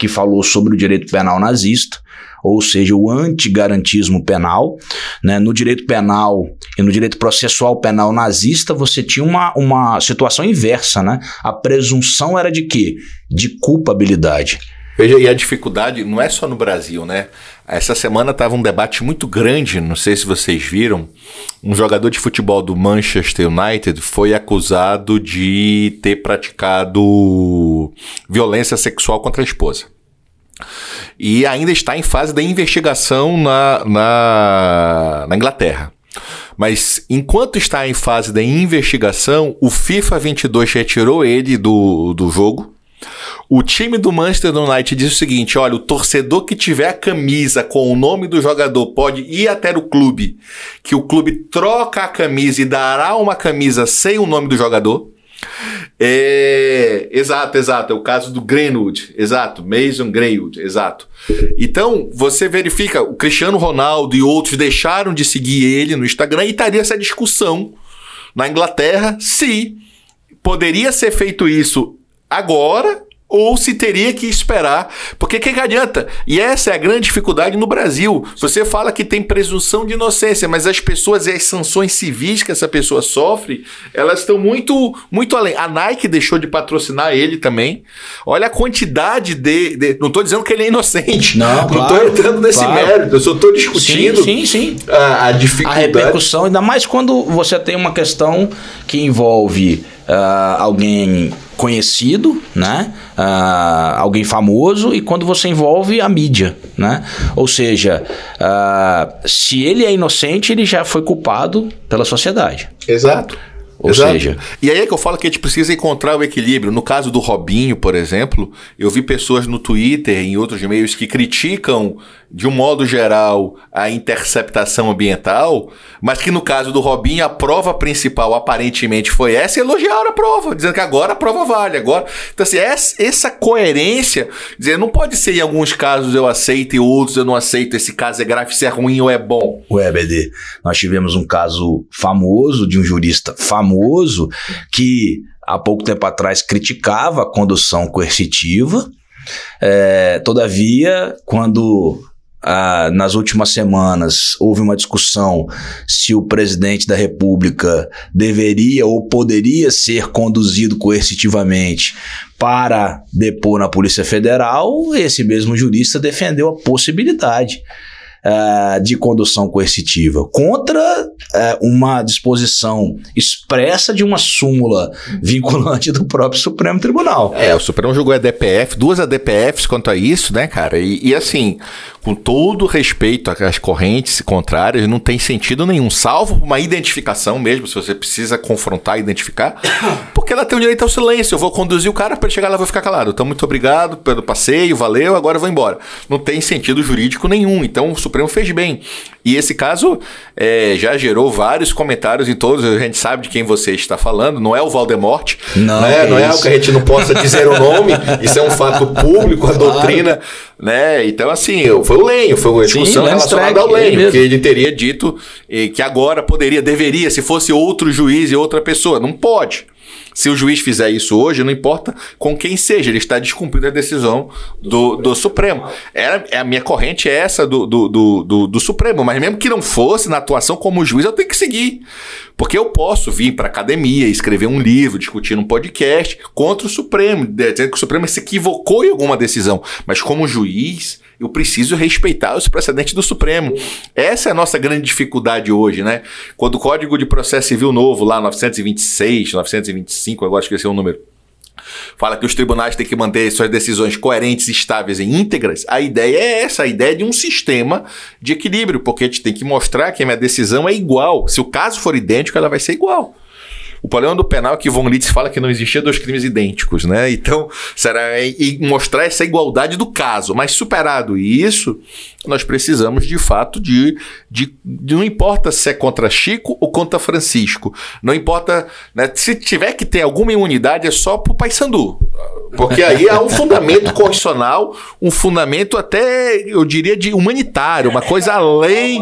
que falou sobre o direito penal nazista, ou seja, o antigarantismo penal. Né? No direito penal e no direito processual penal nazista, você tinha uma, uma situação inversa. Né? A presunção era de quê? De culpabilidade. Veja, e a dificuldade não é só no Brasil, né? Essa semana estava um debate muito grande, não sei se vocês viram. Um jogador de futebol do Manchester United foi acusado de ter praticado violência sexual contra a esposa. E ainda está em fase da investigação na, na, na Inglaterra. Mas enquanto está em fase da investigação, o FIFA 22 retirou ele do, do jogo o time do Manchester United diz o seguinte: olha, o torcedor que tiver a camisa com o nome do jogador pode ir até o clube, que o clube troca a camisa e dará uma camisa sem o nome do jogador. É, exato, exato. É o caso do Greenwood. Exato. Mason Greenwood. Exato. Então, você verifica, o Cristiano Ronaldo e outros deixaram de seguir ele no Instagram e estaria essa discussão na Inglaterra se poderia ser feito isso agora ou se teria que esperar. Porque que, que adianta? E essa é a grande dificuldade no Brasil. Você fala que tem presunção de inocência, mas as pessoas e as sanções civis que essa pessoa sofre, elas estão muito, muito além. A Nike deixou de patrocinar ele também. Olha a quantidade de. de não estou dizendo que ele é inocente. Não, não estou entrando nesse claro. mérito. Eu só estou discutindo sim, sim, sim. A, a dificuldade. A repercussão, ainda mais quando você tem uma questão que envolve uh, alguém conhecido, né? Uh, alguém famoso e quando você envolve a mídia, né? Ou seja, uh, se ele é inocente, ele já foi culpado pela sociedade. Exato. Ou Exato. seja. E aí é que eu falo que a gente precisa encontrar o equilíbrio. No caso do Robinho, por exemplo, eu vi pessoas no Twitter e em outros meios que criticam de um modo geral, a interceptação ambiental, mas que no caso do Robinho, a prova principal aparentemente foi essa e elogiaram a prova, dizendo que agora a prova vale. Agora, então, assim, essa coerência, dizer, não pode ser em alguns casos eu aceito e outros eu não aceito, esse caso é grave, se é ruim ou é bom. O EBD, nós tivemos um caso famoso de um jurista famoso que há pouco tempo atrás criticava a condução coercitiva. É, todavia, quando ah, nas últimas semanas houve uma discussão se o presidente da República deveria ou poderia ser conduzido coercitivamente para depor na Polícia Federal, esse mesmo jurista defendeu a possibilidade uh, de condução coercitiva, contra uh, uma disposição expressa de uma súmula vinculante do próprio Supremo Tribunal. É, o Supremo julgou a DPF, duas ADPFs quanto a isso, né, cara? E, e assim, com todo respeito às correntes contrárias, não tem sentido nenhum, salvo uma identificação mesmo, se você precisa confrontar, identificar, porque ela tem o direito ao silêncio. Eu vou conduzir o cara para chegar lá e vou ficar calado. Então, muito obrigado pelo passeio, valeu, agora eu vou embora. Não tem sentido jurídico nenhum. Então, o Supremo fez bem. E esse caso é, já gerou vários comentários em todos. A gente sabe de quem você está falando. Não é o Valdemorte. Não, né? é, não é algo que a gente não possa dizer o nome. Isso é um fato público, a claro. doutrina. Né? Então, assim, foi o Lenho, foi uma discussão Sim, relacionada ao Lenho, ele que ele teria dito que agora poderia, deveria, se fosse outro juiz e outra pessoa. Não pode. Se o juiz fizer isso hoje, não importa com quem seja, ele está descumprindo a decisão do, do Supremo. É, é, a minha corrente é essa do, do, do, do, Supremo, mas mesmo que não fosse na atuação como juiz, eu tenho que seguir. Porque eu posso vir para a academia, escrever um livro, discutir um podcast contra o Supremo, dizendo que o Supremo se equivocou em alguma decisão. Mas como juiz, eu preciso respeitar os precedentes do Supremo. Essa é a nossa grande dificuldade hoje, né? Quando o Código de Processo Civil Novo, lá 926, 925, agora esqueci o número, fala que os tribunais têm que manter suas decisões coerentes, estáveis e íntegras, a ideia é essa, a ideia de um sistema de equilíbrio, porque a gente tem que mostrar que a minha decisão é igual. Se o caso for idêntico, ela vai ser igual. O problema do penal é que Von Litz fala que não existia dois crimes idênticos, né? Então, será e mostrar essa igualdade do caso, mas superado isso, nós precisamos de fato de, de, de, não importa se é contra Chico ou contra Francisco, não importa, né? Se tiver que ter alguma imunidade é só pro Paysandu. Porque aí há um fundamento constitucional, um fundamento até, eu diria, de humanitário, uma coisa além,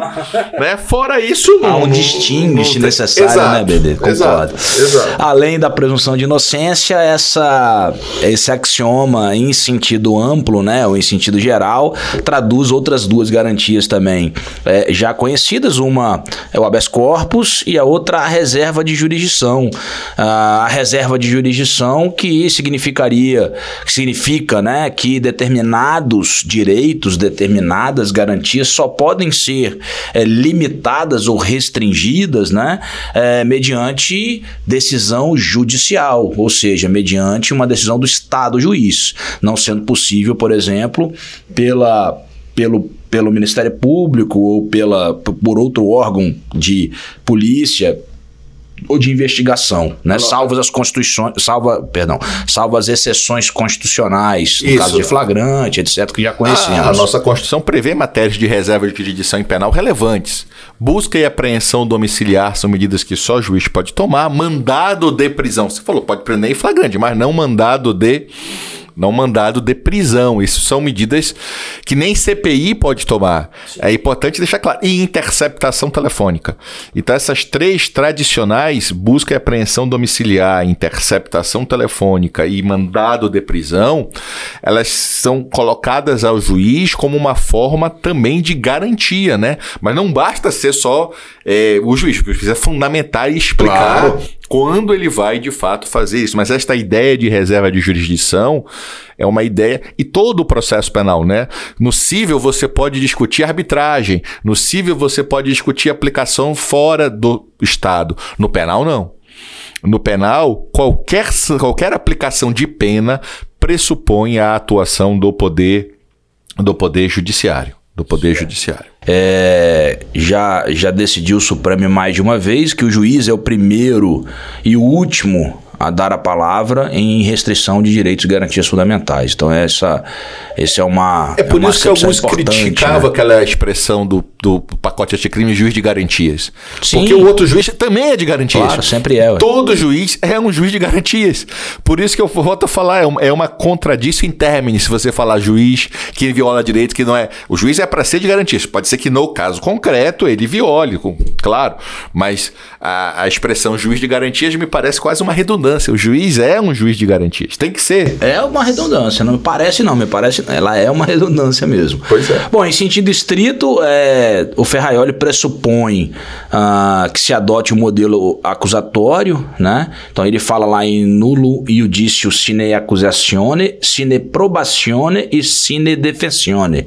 né? Fora isso... Há um distingue necessário, exato, né, BD? Concordo. Exato, exato. Além da presunção de inocência, essa, esse axioma em sentido amplo, né, ou em sentido geral, traduz outras duas garantias também é, já conhecidas, uma é o habeas corpus e a outra a reserva de jurisdição. A reserva de jurisdição que significaria que significa né, que determinados direitos, determinadas garantias só podem ser é, limitadas ou restringidas né, é, mediante decisão judicial, ou seja, mediante uma decisão do Estado juiz, não sendo possível, por exemplo, pela, pelo pelo Ministério Público ou pela, por outro órgão de polícia, ou de investigação, né? Salvo as constituições, salva, perdão, salvo as exceções constitucionais, no Isso. caso de flagrante, etc, que já conhecemos. A, a nossa Constituição prevê matérias de reserva de jurisdição em penal relevantes. Busca e apreensão domiciliar são medidas que só o juiz pode tomar. Mandado de prisão, você falou, pode prender em flagrante, mas não mandado de não mandado de prisão. Isso são medidas que nem CPI pode tomar. Sim. É importante deixar claro. E interceptação telefônica. Então, essas três tradicionais, busca e apreensão domiciliar, interceptação telefônica e mandado de prisão, elas são colocadas ao juiz como uma forma também de garantia, né? Mas não basta ser só é, o juiz, precisa fundamentar e explicar claro quando ele vai de fato fazer isso. Mas esta ideia de reserva de jurisdição é uma ideia, e todo o processo penal, né? No civil você pode discutir arbitragem, no civil você pode discutir aplicação fora do Estado, no penal não. No penal, qualquer, qualquer aplicação de pena pressupõe a atuação do poder do poder judiciário do Poder certo. Judiciário. É, já, já decidiu o Supremo mais de uma vez que o juiz é o primeiro e o último a dar a palavra em restrição de direitos e garantias fundamentais. Então essa, esse é uma é por é isso que alguns criticavam né? aquela expressão do, do pacote anticrime juiz de garantias. Sim. Porque o outro juiz também é de garantias. Claro, sempre é. Ué. Todo juiz é um juiz de garantias. Por isso que eu volto a falar, é uma contradição em termini se você falar juiz que viola direito, que não é. O juiz é para ser de garantias. Pode ser que no caso concreto ele viole, claro. Mas a, a expressão juiz de garantias me parece quase uma redundância redundância. O juiz é um juiz de garantias. Tem que ser. É uma redundância. Não me parece, não. Me parece. Ela é uma redundância mesmo. Pois é. Bom, em sentido estrito, é, o Ferraioli pressupõe ah, que se adote o um modelo acusatório, né? Então ele fala lá em nulo iudicio sine accusatione, sine probatione e sine defensione.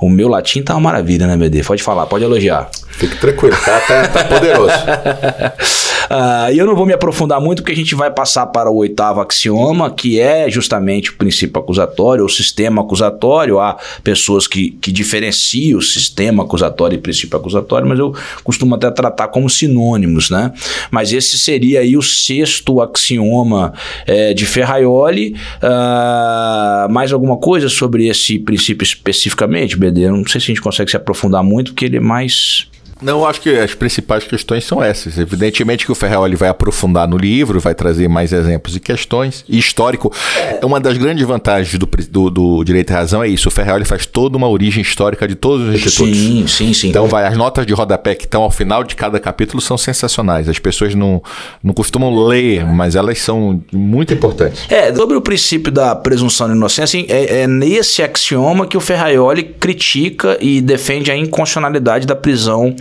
O meu latim tá uma maravilha, né, BD? Pode falar, pode elogiar. Fique tranquilo, tá, tá, tá poderoso. uh, e eu não vou me aprofundar muito, porque a gente vai passar para o oitavo axioma, que é justamente o princípio acusatório, ou sistema acusatório. Há pessoas que, que diferenciam o sistema acusatório e princípio acusatório, mas eu costumo até tratar como sinônimos, né? Mas esse seria aí o sexto axioma é, de Ferraioli. Uh, mais alguma coisa sobre esse princípio especificamente, BD? Eu não sei se a gente consegue se aprofundar muito, porque ele é mais não, acho que as principais questões são essas. Evidentemente que o Ferreira vai aprofundar no livro, vai trazer mais exemplos e questões. E histórico. É. Uma das grandes vantagens do, do, do Direito e Razão é isso. O Ferreira faz toda uma origem histórica de todos os institutos. Sim, sim, sim. Então vai, as notas de rodapé que estão ao final de cada capítulo são sensacionais. As pessoas não, não costumam ler, mas elas são muito importantes. É, sobre o princípio da presunção de inocência, é, é nesse axioma que o Ferraioli critica e defende a inconstitucionalidade da prisão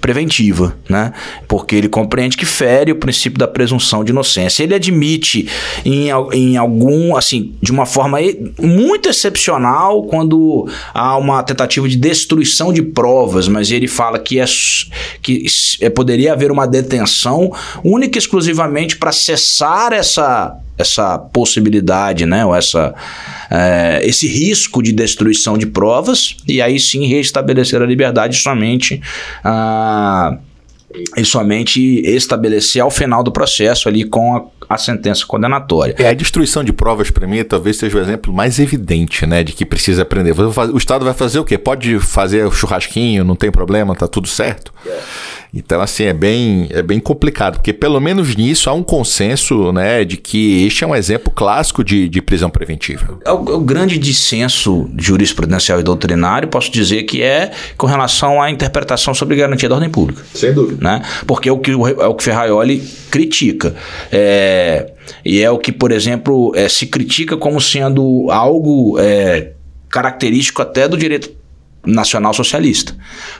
preventiva, né? Porque ele compreende que fere o princípio da presunção de inocência. Ele admite em, em algum, assim, de uma forma muito excepcional quando há uma tentativa de destruição de provas, mas ele fala que é que é, poderia haver uma detenção única e exclusivamente para cessar essa essa possibilidade, né, ou essa, é, esse risco de destruição de provas, e aí sim restabelecer a liberdade somente ah, e somente estabelecer ao final do processo ali com a, a sentença condenatória. É, a destruição de provas, para mim, talvez seja o exemplo mais evidente, né, de que precisa aprender. O Estado vai fazer o quê? Pode fazer o churrasquinho, não tem problema, tá tudo certo? Yeah. Então, assim, é bem, é bem complicado, porque pelo menos nisso há um consenso né, de que este é um exemplo clássico de, de prisão preventiva. É o, o, grande dissenso jurisprudencial e doutrinário, posso dizer que é com relação à interpretação sobre garantia da ordem pública. Sem dúvida. Né? Porque é o que, é o que Ferraioli critica. É, e é o que, por exemplo, é, se critica como sendo algo é, característico até do direito nacional socialista,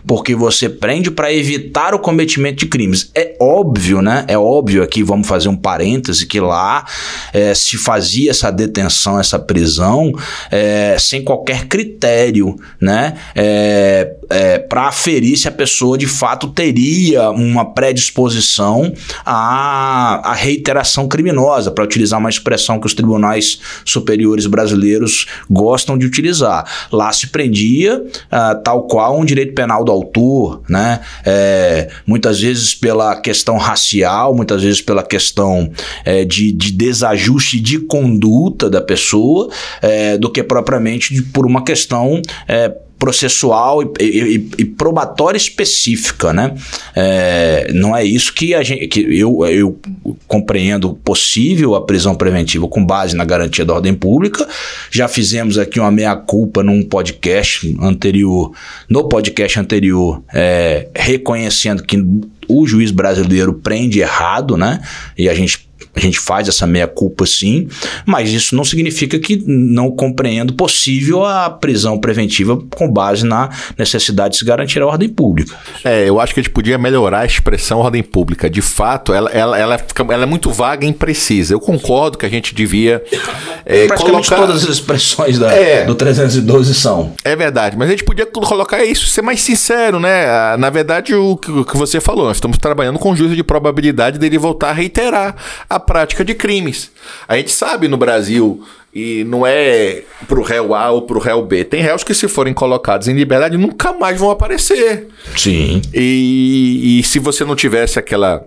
porque você prende para evitar o cometimento de crimes. É óbvio, né? É óbvio aqui, vamos fazer um parêntese, que lá é, se fazia essa detenção, essa prisão, é, sem qualquer critério, né? É, é, para aferir se a pessoa de fato teria uma predisposição à, à reiteração criminosa, para utilizar uma expressão que os tribunais superiores brasileiros gostam de utilizar. Lá se prendia uh, tal qual um direito penal do autor, né? É, muitas vezes pela questão racial, muitas vezes pela questão é, de, de desajuste de conduta da pessoa, é, do que propriamente de, por uma questão é, processual e, e, e, probatória específica, né? É, não é isso que a gente, que eu, eu compreendo possível a prisão preventiva com base na garantia da ordem pública. Já fizemos aqui uma meia culpa num podcast anterior, no podcast anterior, é, reconhecendo que o juiz brasileiro prende errado, né? E a gente a gente faz essa meia-culpa sim, mas isso não significa que não compreendo possível a prisão preventiva com base na necessidade de se garantir a ordem pública. É, eu acho que a gente podia melhorar a expressão ordem pública. De fato, ela, ela, ela, fica, ela é muito vaga e imprecisa. Eu concordo que a gente devia. É, Praticamente colocar... todas as expressões da, é, do 312 são. É verdade, mas a gente podia colocar isso, ser mais sincero, né? Ah, na verdade, o que, o que você falou, nós estamos trabalhando com juízo de probabilidade dele voltar a reiterar a prática de crimes. A gente sabe no Brasil, e não é pro réu A ou pro réu B, tem réus que se forem colocados em liberdade nunca mais vão aparecer. Sim. E, e se você não tivesse aquela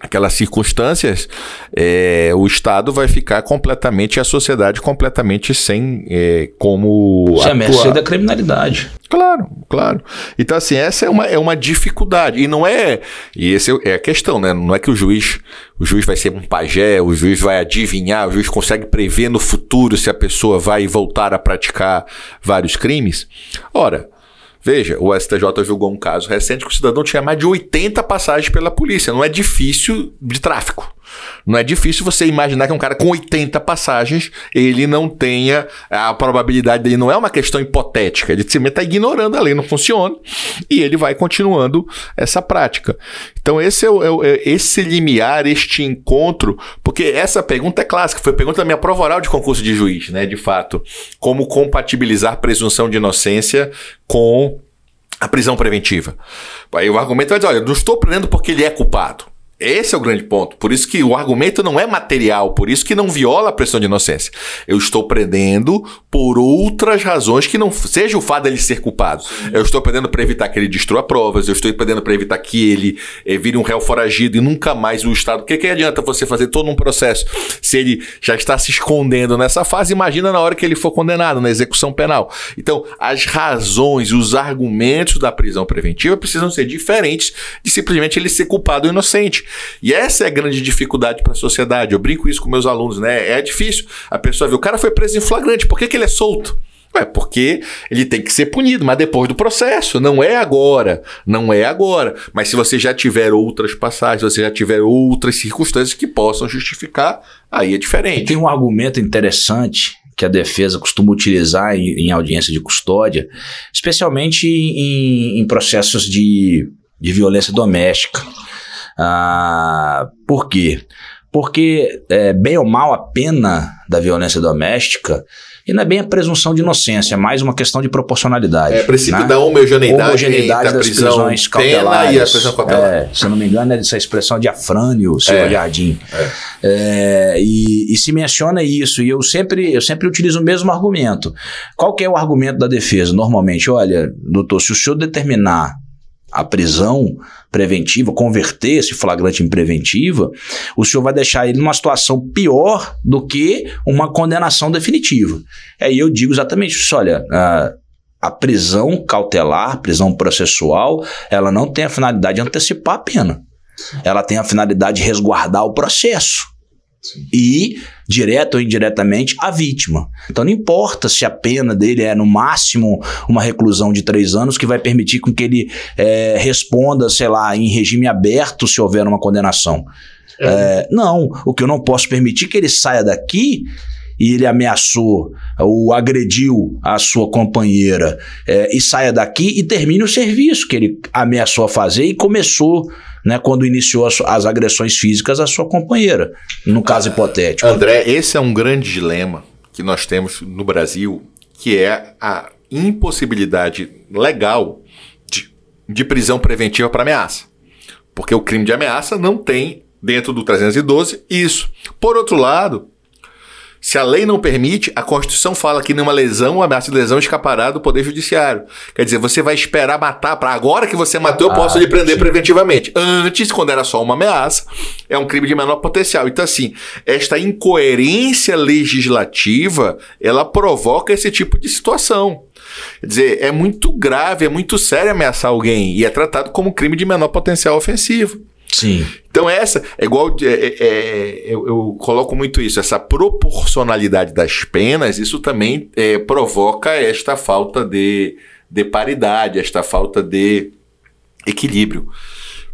aquelas circunstâncias, é, o Estado vai ficar completamente, a sociedade completamente sem é, como. Sem a mercê da criminalidade. Claro, claro. Então, assim, essa é uma, é uma dificuldade. E não é. E essa é a questão, né? Não é que o juiz. O juiz vai ser um pajé, o juiz vai adivinhar, o juiz consegue prever no futuro se a pessoa vai voltar a praticar vários crimes. Ora, Veja, o STJ julgou um caso recente que o cidadão tinha mais de 80 passagens pela polícia. Não é difícil de tráfico. Não é difícil você imaginar que um cara com 80 passagens, ele não tenha. A probabilidade dele não é uma questão hipotética. Ele simplesmente está ignorando a lei, não funciona. E ele vai continuando essa prática. Então, esse é, o, é, é esse limiar, este encontro, porque essa pergunta é clássica, foi pergunta da minha prova oral de concurso de juiz, né? De fato. Como compatibilizar presunção de inocência com a prisão preventiva. Aí o argumento vai dizer: olha, não estou prendendo porque ele é culpado. Esse é o grande ponto. Por isso que o argumento não é material, por isso que não viola a pressão de inocência. Eu estou prendendo por outras razões que não seja o fato dele ser culpado. Sim. Eu estou prendendo para evitar que ele destrua provas, eu estou prendendo para evitar que ele eh, vire um réu foragido e nunca mais o Estado. O que, que adianta você fazer todo um processo se ele já está se escondendo nessa fase? Imagina na hora que ele for condenado, na execução penal. Então, as razões, os argumentos da prisão preventiva precisam ser diferentes de simplesmente ele ser culpado ou inocente. E essa é a grande dificuldade para a sociedade. Eu brinco isso com meus alunos, né? É difícil. A pessoa vê, o cara foi preso em flagrante, por que, que ele é solto? É porque ele tem que ser punido, mas depois do processo, não é agora, não é agora. Mas se você já tiver outras passagens, você já tiver outras circunstâncias que possam justificar, aí é diferente. Tem um argumento interessante que a defesa costuma utilizar em, em audiência de custódia, especialmente em, em processos de, de violência doméstica. Ah, por quê? Porque, é, bem ou mal, a pena da violência doméstica e não é bem a presunção de inocência, é mais uma questão de proporcionalidade. É, princípio né? da homogeneidade, homogeneidade das prisões cautelares. E a prisão cautelar. É, se eu não me engano, é essa expressão de Afrânio Silva é, Jardim. É. É, e, e, se menciona isso, e eu sempre, eu sempre utilizo o mesmo argumento. Qual que é o argumento da defesa? Normalmente, olha, doutor, se o senhor determinar a prisão preventiva, converter esse flagrante em preventiva, o senhor vai deixar ele numa situação pior do que uma condenação definitiva. Aí eu digo exatamente isso: olha, a, a prisão cautelar, prisão processual, ela não tem a finalidade de antecipar a pena. Ela tem a finalidade de resguardar o processo. Sim. E, direto ou indiretamente, a vítima. Então não importa se a pena dele é no máximo uma reclusão de três anos, que vai permitir com que ele é, responda, sei lá, em regime aberto se houver uma condenação. É. É, não, o que eu não posso permitir é que ele saia daqui e ele ameaçou ou agrediu a sua companheira é, e saia daqui e termine o serviço que ele ameaçou fazer e começou né, quando iniciou as, as agressões físicas à sua companheira, no caso hipotético. André, esse é um grande dilema que nós temos no Brasil, que é a impossibilidade legal de, de prisão preventiva para ameaça. Porque o crime de ameaça não tem, dentro do 312, isso. Por outro lado, se a lei não permite, a Constituição fala que nenhuma lesão ou ameaça de lesão escapará do Poder Judiciário. Quer dizer, você vai esperar matar para agora que você matou, eu posso ah, lhe prender sim. preventivamente. Antes, quando era só uma ameaça, é um crime de menor potencial. Então, assim, esta incoerência legislativa, ela provoca esse tipo de situação. Quer dizer, é muito grave, é muito sério ameaçar alguém e é tratado como crime de menor potencial ofensivo. Sim. Então essa é igual é, é, é, eu, eu, coloco muito isso, essa proporcionalidade das penas, isso também é, provoca esta falta de, de paridade, esta falta de equilíbrio.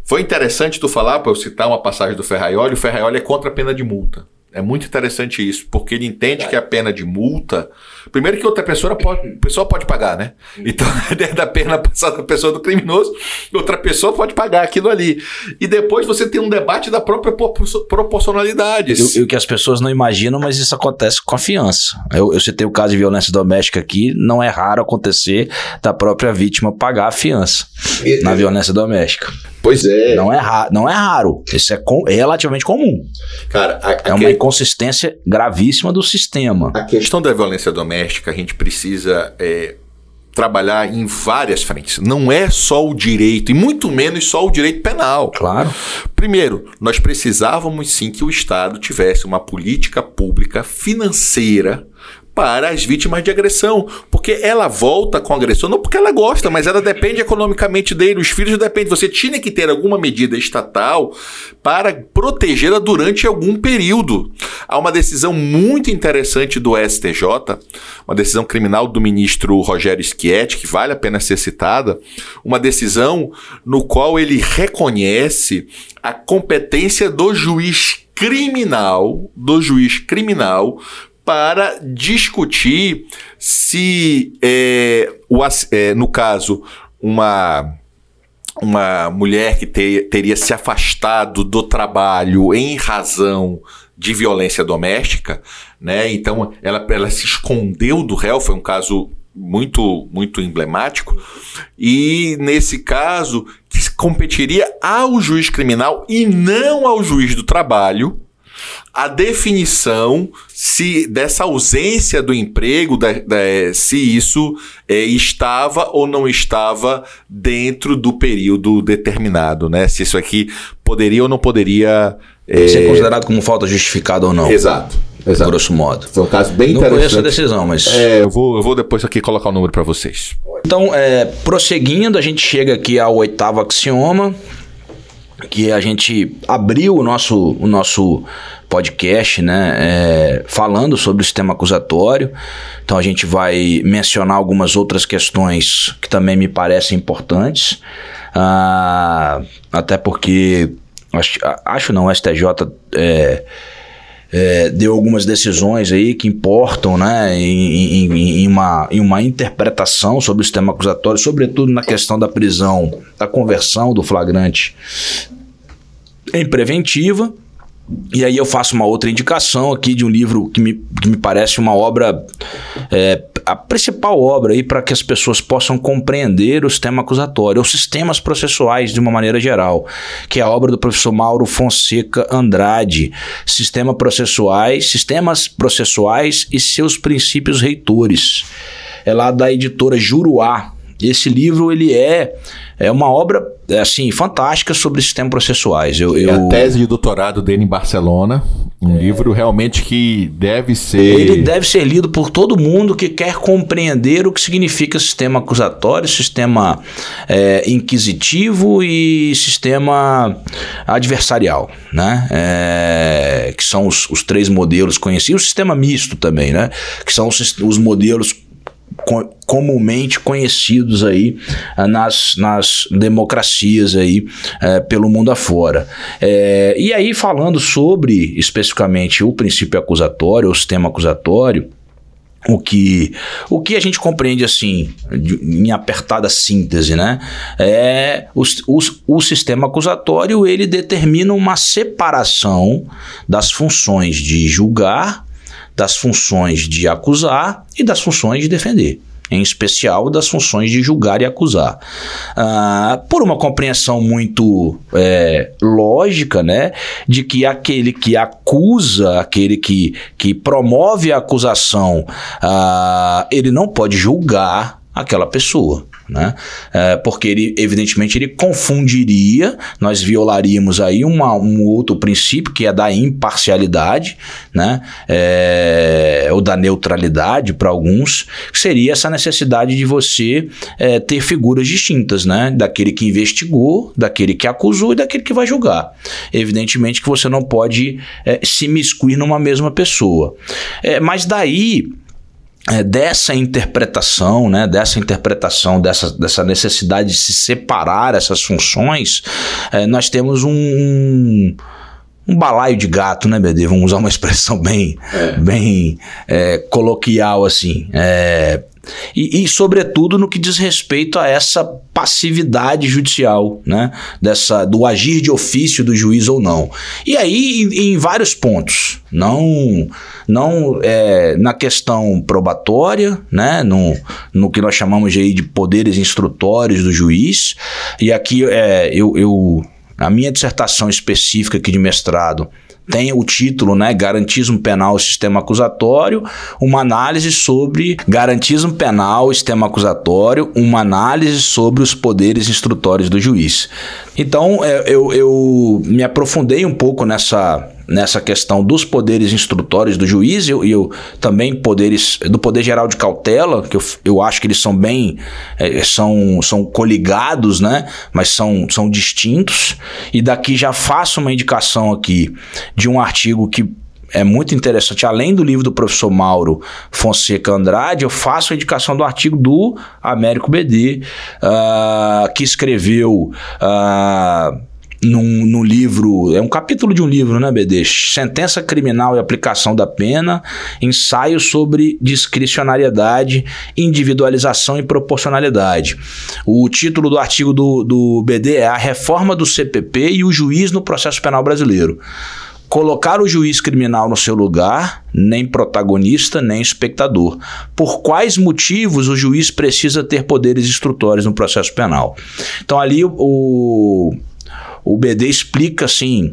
Foi interessante tu falar, para eu citar uma passagem do Ferraioli, o Ferraioli é contra a pena de multa. É muito interessante isso, porque ele entende que a pena de multa. Primeiro que outra pessoa pode, pessoa pode pagar, né? Então, da pena passada da pessoa do criminoso, outra pessoa pode pagar aquilo ali. E depois você tem um debate da própria proporcionalidade. E o que as pessoas não imaginam, mas isso acontece com a fiança. Eu, eu citei o caso de violência doméstica aqui, não é raro acontecer da própria vítima pagar a fiança e, na violência doméstica. Pois é. Não é, ra não é raro. Isso é, com, é relativamente comum. Cara, a, é uma inconsistência gravíssima do sistema. A questão da violência doméstica, a gente precisa é, trabalhar em várias frentes. Não é só o direito, e muito menos só o direito penal. Claro. Primeiro, nós precisávamos sim que o Estado tivesse uma política pública financeira para as vítimas de agressão. Porque ela volta com agressão, não porque ela gosta, mas ela depende economicamente dele. Os filhos dependem. Você tinha que ter alguma medida estatal para protegê-la durante algum período. Há uma decisão muito interessante do STJ, uma decisão criminal do ministro Rogério Schietti, que vale a pena ser citada, uma decisão no qual ele reconhece a competência do juiz criminal, do juiz criminal para discutir se, é, o, é, no caso, uma, uma mulher que ter, teria se afastado do trabalho em razão de violência doméstica, né? Então ela, ela se escondeu do réu, foi um caso muito muito emblemático e nesse caso que competiria ao juiz criminal e não ao juiz do trabalho a definição se dessa ausência do emprego, da, da, se isso é, estava ou não estava dentro do período determinado, né? Se isso aqui poderia ou não poderia é... ser considerado como falta justificada ou não. Exato. Exato. Grosso modo. Foi um caso bem não interessante. Não conheço a decisão, mas. É, eu vou, eu vou depois aqui colocar o número para vocês. Então, é, prosseguindo, a gente chega aqui ao oitavo axioma, que a gente abriu o nosso, o nosso podcast, né, é, falando sobre o sistema acusatório. Então a gente vai mencionar algumas outras questões que também me parecem importantes, ah, até porque acho, acho não, o STJ é, é, deu algumas decisões aí que importam né, em, em, em, uma, em uma interpretação sobre o sistema acusatório, sobretudo na questão da prisão, da conversão do flagrante em preventiva. E aí eu faço uma outra indicação aqui de um livro que me, que me parece uma obra, é, a principal obra aí para que as pessoas possam compreender o sistema acusatório, os sistemas processuais de uma maneira geral, que é a obra do professor Mauro Fonseca Andrade, Sistema Processuais, Sistemas Processuais e seus princípios reitores. É lá da editora Juruá. Esse livro ele é é uma obra assim fantástica sobre sistemas processuais. Eu, eu... É a tese de doutorado dele em Barcelona, um é... livro realmente que deve ser. Ele deve ser lido por todo mundo que quer compreender o que significa sistema acusatório, sistema é, inquisitivo e sistema adversarial, né? É, que são os, os, três modelos conhecidos, o sistema misto também, né? Que são os, os modelos comumente conhecidos aí ah, nas, nas democracias aí é, pelo mundo afora. É, e aí falando sobre especificamente o princípio acusatório, o sistema acusatório, o que, o que a gente compreende assim, de, em apertada síntese, né? É os, os, o sistema acusatório ele determina uma separação das funções de julgar das funções de acusar e das funções de defender em especial das funções de julgar e acusar. Ah, por uma compreensão muito é, lógica, né, de que aquele que acusa, aquele que, que promove a acusação, ah, ele não pode julgar aquela pessoa né? É, porque ele, evidentemente, ele confundiria, nós violaríamos aí uma, um outro princípio que é da imparcialidade, né? É, ou da neutralidade para alguns, que seria essa necessidade de você é, ter figuras distintas, né? Daquele que investigou, daquele que acusou e daquele que vai julgar. Evidentemente que você não pode é, se miscuir numa mesma pessoa. É, mas daí é, dessa interpretação, né, dessa interpretação, dessa, dessa necessidade de se separar essas funções, é, nós temos um, um, um, balaio de gato, né, BD? Vamos usar uma expressão bem, é. bem é, coloquial assim. E, e, sobretudo, no que diz respeito a essa passividade judicial, né? Dessa, do agir de ofício do juiz ou não. E aí, em, em vários pontos. Não, não é, na questão probatória, né? No, no que nós chamamos de, de poderes instrutórios do juiz. E aqui é, eu, eu, a minha dissertação específica aqui de mestrado tem o título, né, Garantismo Penal Sistema Acusatório, uma análise sobre garantismo penal sistema acusatório, uma análise sobre os poderes instrutórios do juiz. Então, é, eu, eu me aprofundei um pouco nessa nessa questão dos poderes instrutórios do juiz e eu, eu, também poderes do poder geral de cautela que eu, eu acho que eles são bem é, são, são coligados né mas são, são distintos e daqui já faço uma indicação aqui de um artigo que é muito interessante. Além do livro do professor Mauro Fonseca Andrade, eu faço a indicação do artigo do Américo BD, uh, que escreveu. Uh, num, num, livro, é um capítulo de um livro, né, BD? Sentença Criminal e Aplicação da Pena, ensaio sobre discricionariedade, individualização e proporcionalidade. O título do artigo do, do BD é A Reforma do CPP e o Juiz no Processo Penal Brasileiro colocar o juiz criminal no seu lugar, nem protagonista, nem espectador. Por quais motivos o juiz precisa ter poderes instrutórios no processo penal? Então ali o, o BD explica assim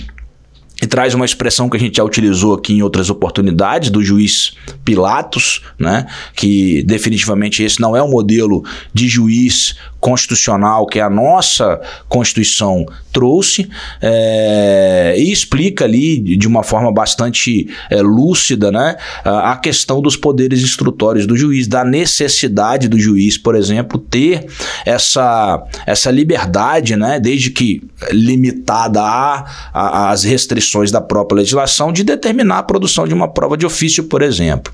e traz uma expressão que a gente já utilizou aqui em outras oportunidades, do juiz Pilatos, né? que definitivamente esse não é o modelo de juiz constitucional que a nossa Constituição trouxe é, e explica ali de uma forma bastante é, lúcida né, a questão dos poderes instrutórios do juiz, da necessidade do juiz, por exemplo, ter essa, essa liberdade, né, desde que limitada às restrições da própria legislação, de determinar a produção de uma prova de ofício, por exemplo.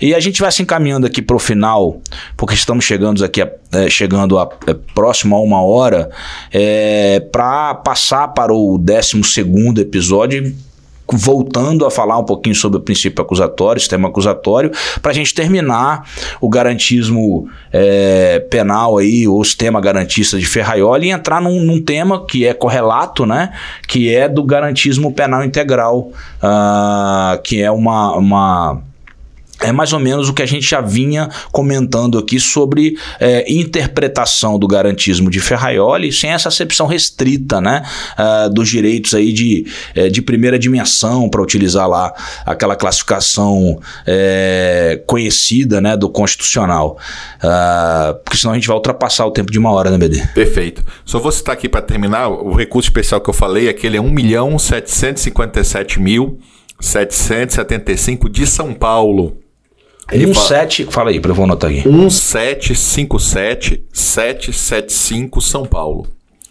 E a gente vai se encaminhando aqui para o final, porque estamos chegando aqui a, é, chegando a próximo a uma hora, é, para passar para o 12 episódio voltando a falar um pouquinho sobre o princípio acusatório, sistema acusatório, para a gente terminar o garantismo é, penal aí, o sistema garantista de Ferraioli, e entrar num, num, tema que é correlato, né? Que é do garantismo penal integral, uh, que é uma, uma é mais ou menos o que a gente já vinha comentando aqui sobre é, interpretação do garantismo de Ferraioli, sem essa acepção restrita né, uh, dos direitos aí de, é, de primeira dimensão, para utilizar lá aquela classificação é, conhecida né, do constitucional. Uh, porque senão a gente vai ultrapassar o tempo de uma hora, né, BD? Perfeito. Só vou citar aqui para terminar, o recurso especial que eu falei, aquele é 1 milhão 757 mil 775 de São Paulo. 17, fala, fala aí, eu vou anotar aqui. 1757 775 São Paulo.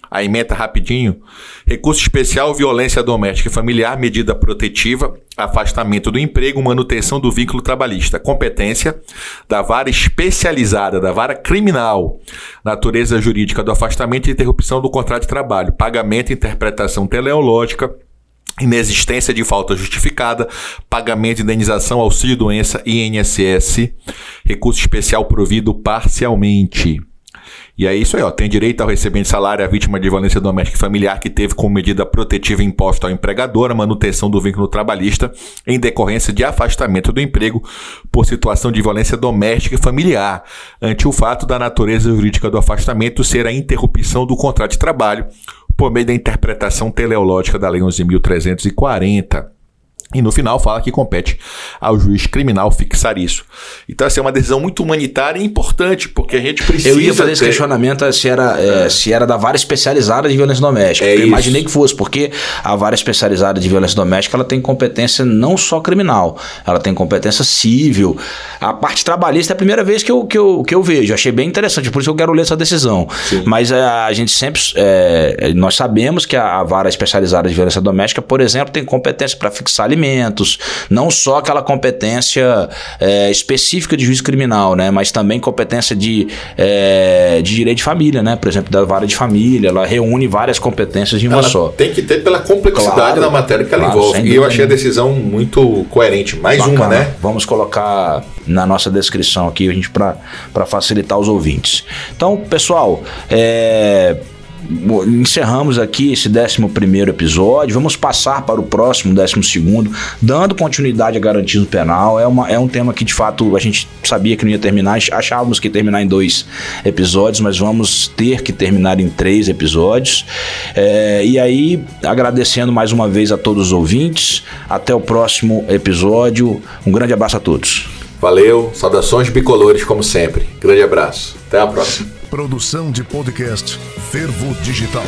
A emenda rapidinho. Recurso especial, violência doméstica e familiar, medida protetiva, afastamento do emprego, manutenção do vínculo trabalhista. Competência da vara especializada, da vara criminal. Natureza jurídica do afastamento e interrupção do contrato de trabalho. Pagamento interpretação teleológica inexistência de falta justificada, pagamento de indenização, auxílio doença INSS, recurso especial provido parcialmente. E é isso aí, ó. Tem direito ao recebimento de salário a vítima de violência doméstica e familiar que teve como medida protetiva imposto ao empregador a manutenção do vínculo trabalhista em decorrência de afastamento do emprego por situação de violência doméstica e familiar, ante o fato da natureza jurídica do afastamento ser a interrupção do contrato de trabalho por meio da interpretação teleológica da Lei 11.340. E no final fala que compete ao juiz criminal fixar isso. Então, essa assim, é uma decisão muito humanitária e importante, porque a gente precisa. Eu ia fazer ter... esse questionamento se era, é. É, se era da vara especializada de violência doméstica. É eu imaginei que fosse, porque a vara especializada de violência doméstica ela tem competência não só criminal, ela tem competência civil. A parte trabalhista é a primeira vez que eu, que eu, que eu vejo. Achei bem interessante, por isso eu quero ler essa decisão. Sim. Mas é, a gente sempre. Nós sabemos que a, a vara especializada de violência doméstica, por exemplo, tem competência para fixar alimentos procedimentos, não só aquela competência é, específica de juiz criminal, né, mas também competência de, é, de direito de família, né, por exemplo, da vara de família, ela reúne várias competências em uma ela só. Tem que ter pela complexidade claro, da matéria que ela claro, envolve. E eu achei a decisão muito coerente. Mais Bacana. uma, né? Vamos colocar na nossa descrição aqui, a gente para facilitar os ouvintes. Então, pessoal, é, encerramos aqui esse 11 episódio. Vamos passar para o próximo, 12, dando continuidade a garantismo penal. É, uma, é um tema que de fato a gente sabia que não ia terminar, achávamos que ia terminar em dois episódios, mas vamos ter que terminar em três episódios. É, e aí, agradecendo mais uma vez a todos os ouvintes. Até o próximo episódio. Um grande abraço a todos. Valeu, saudações bicolores como sempre. Grande abraço. Até a próxima. Produção de podcast Fervo Digital.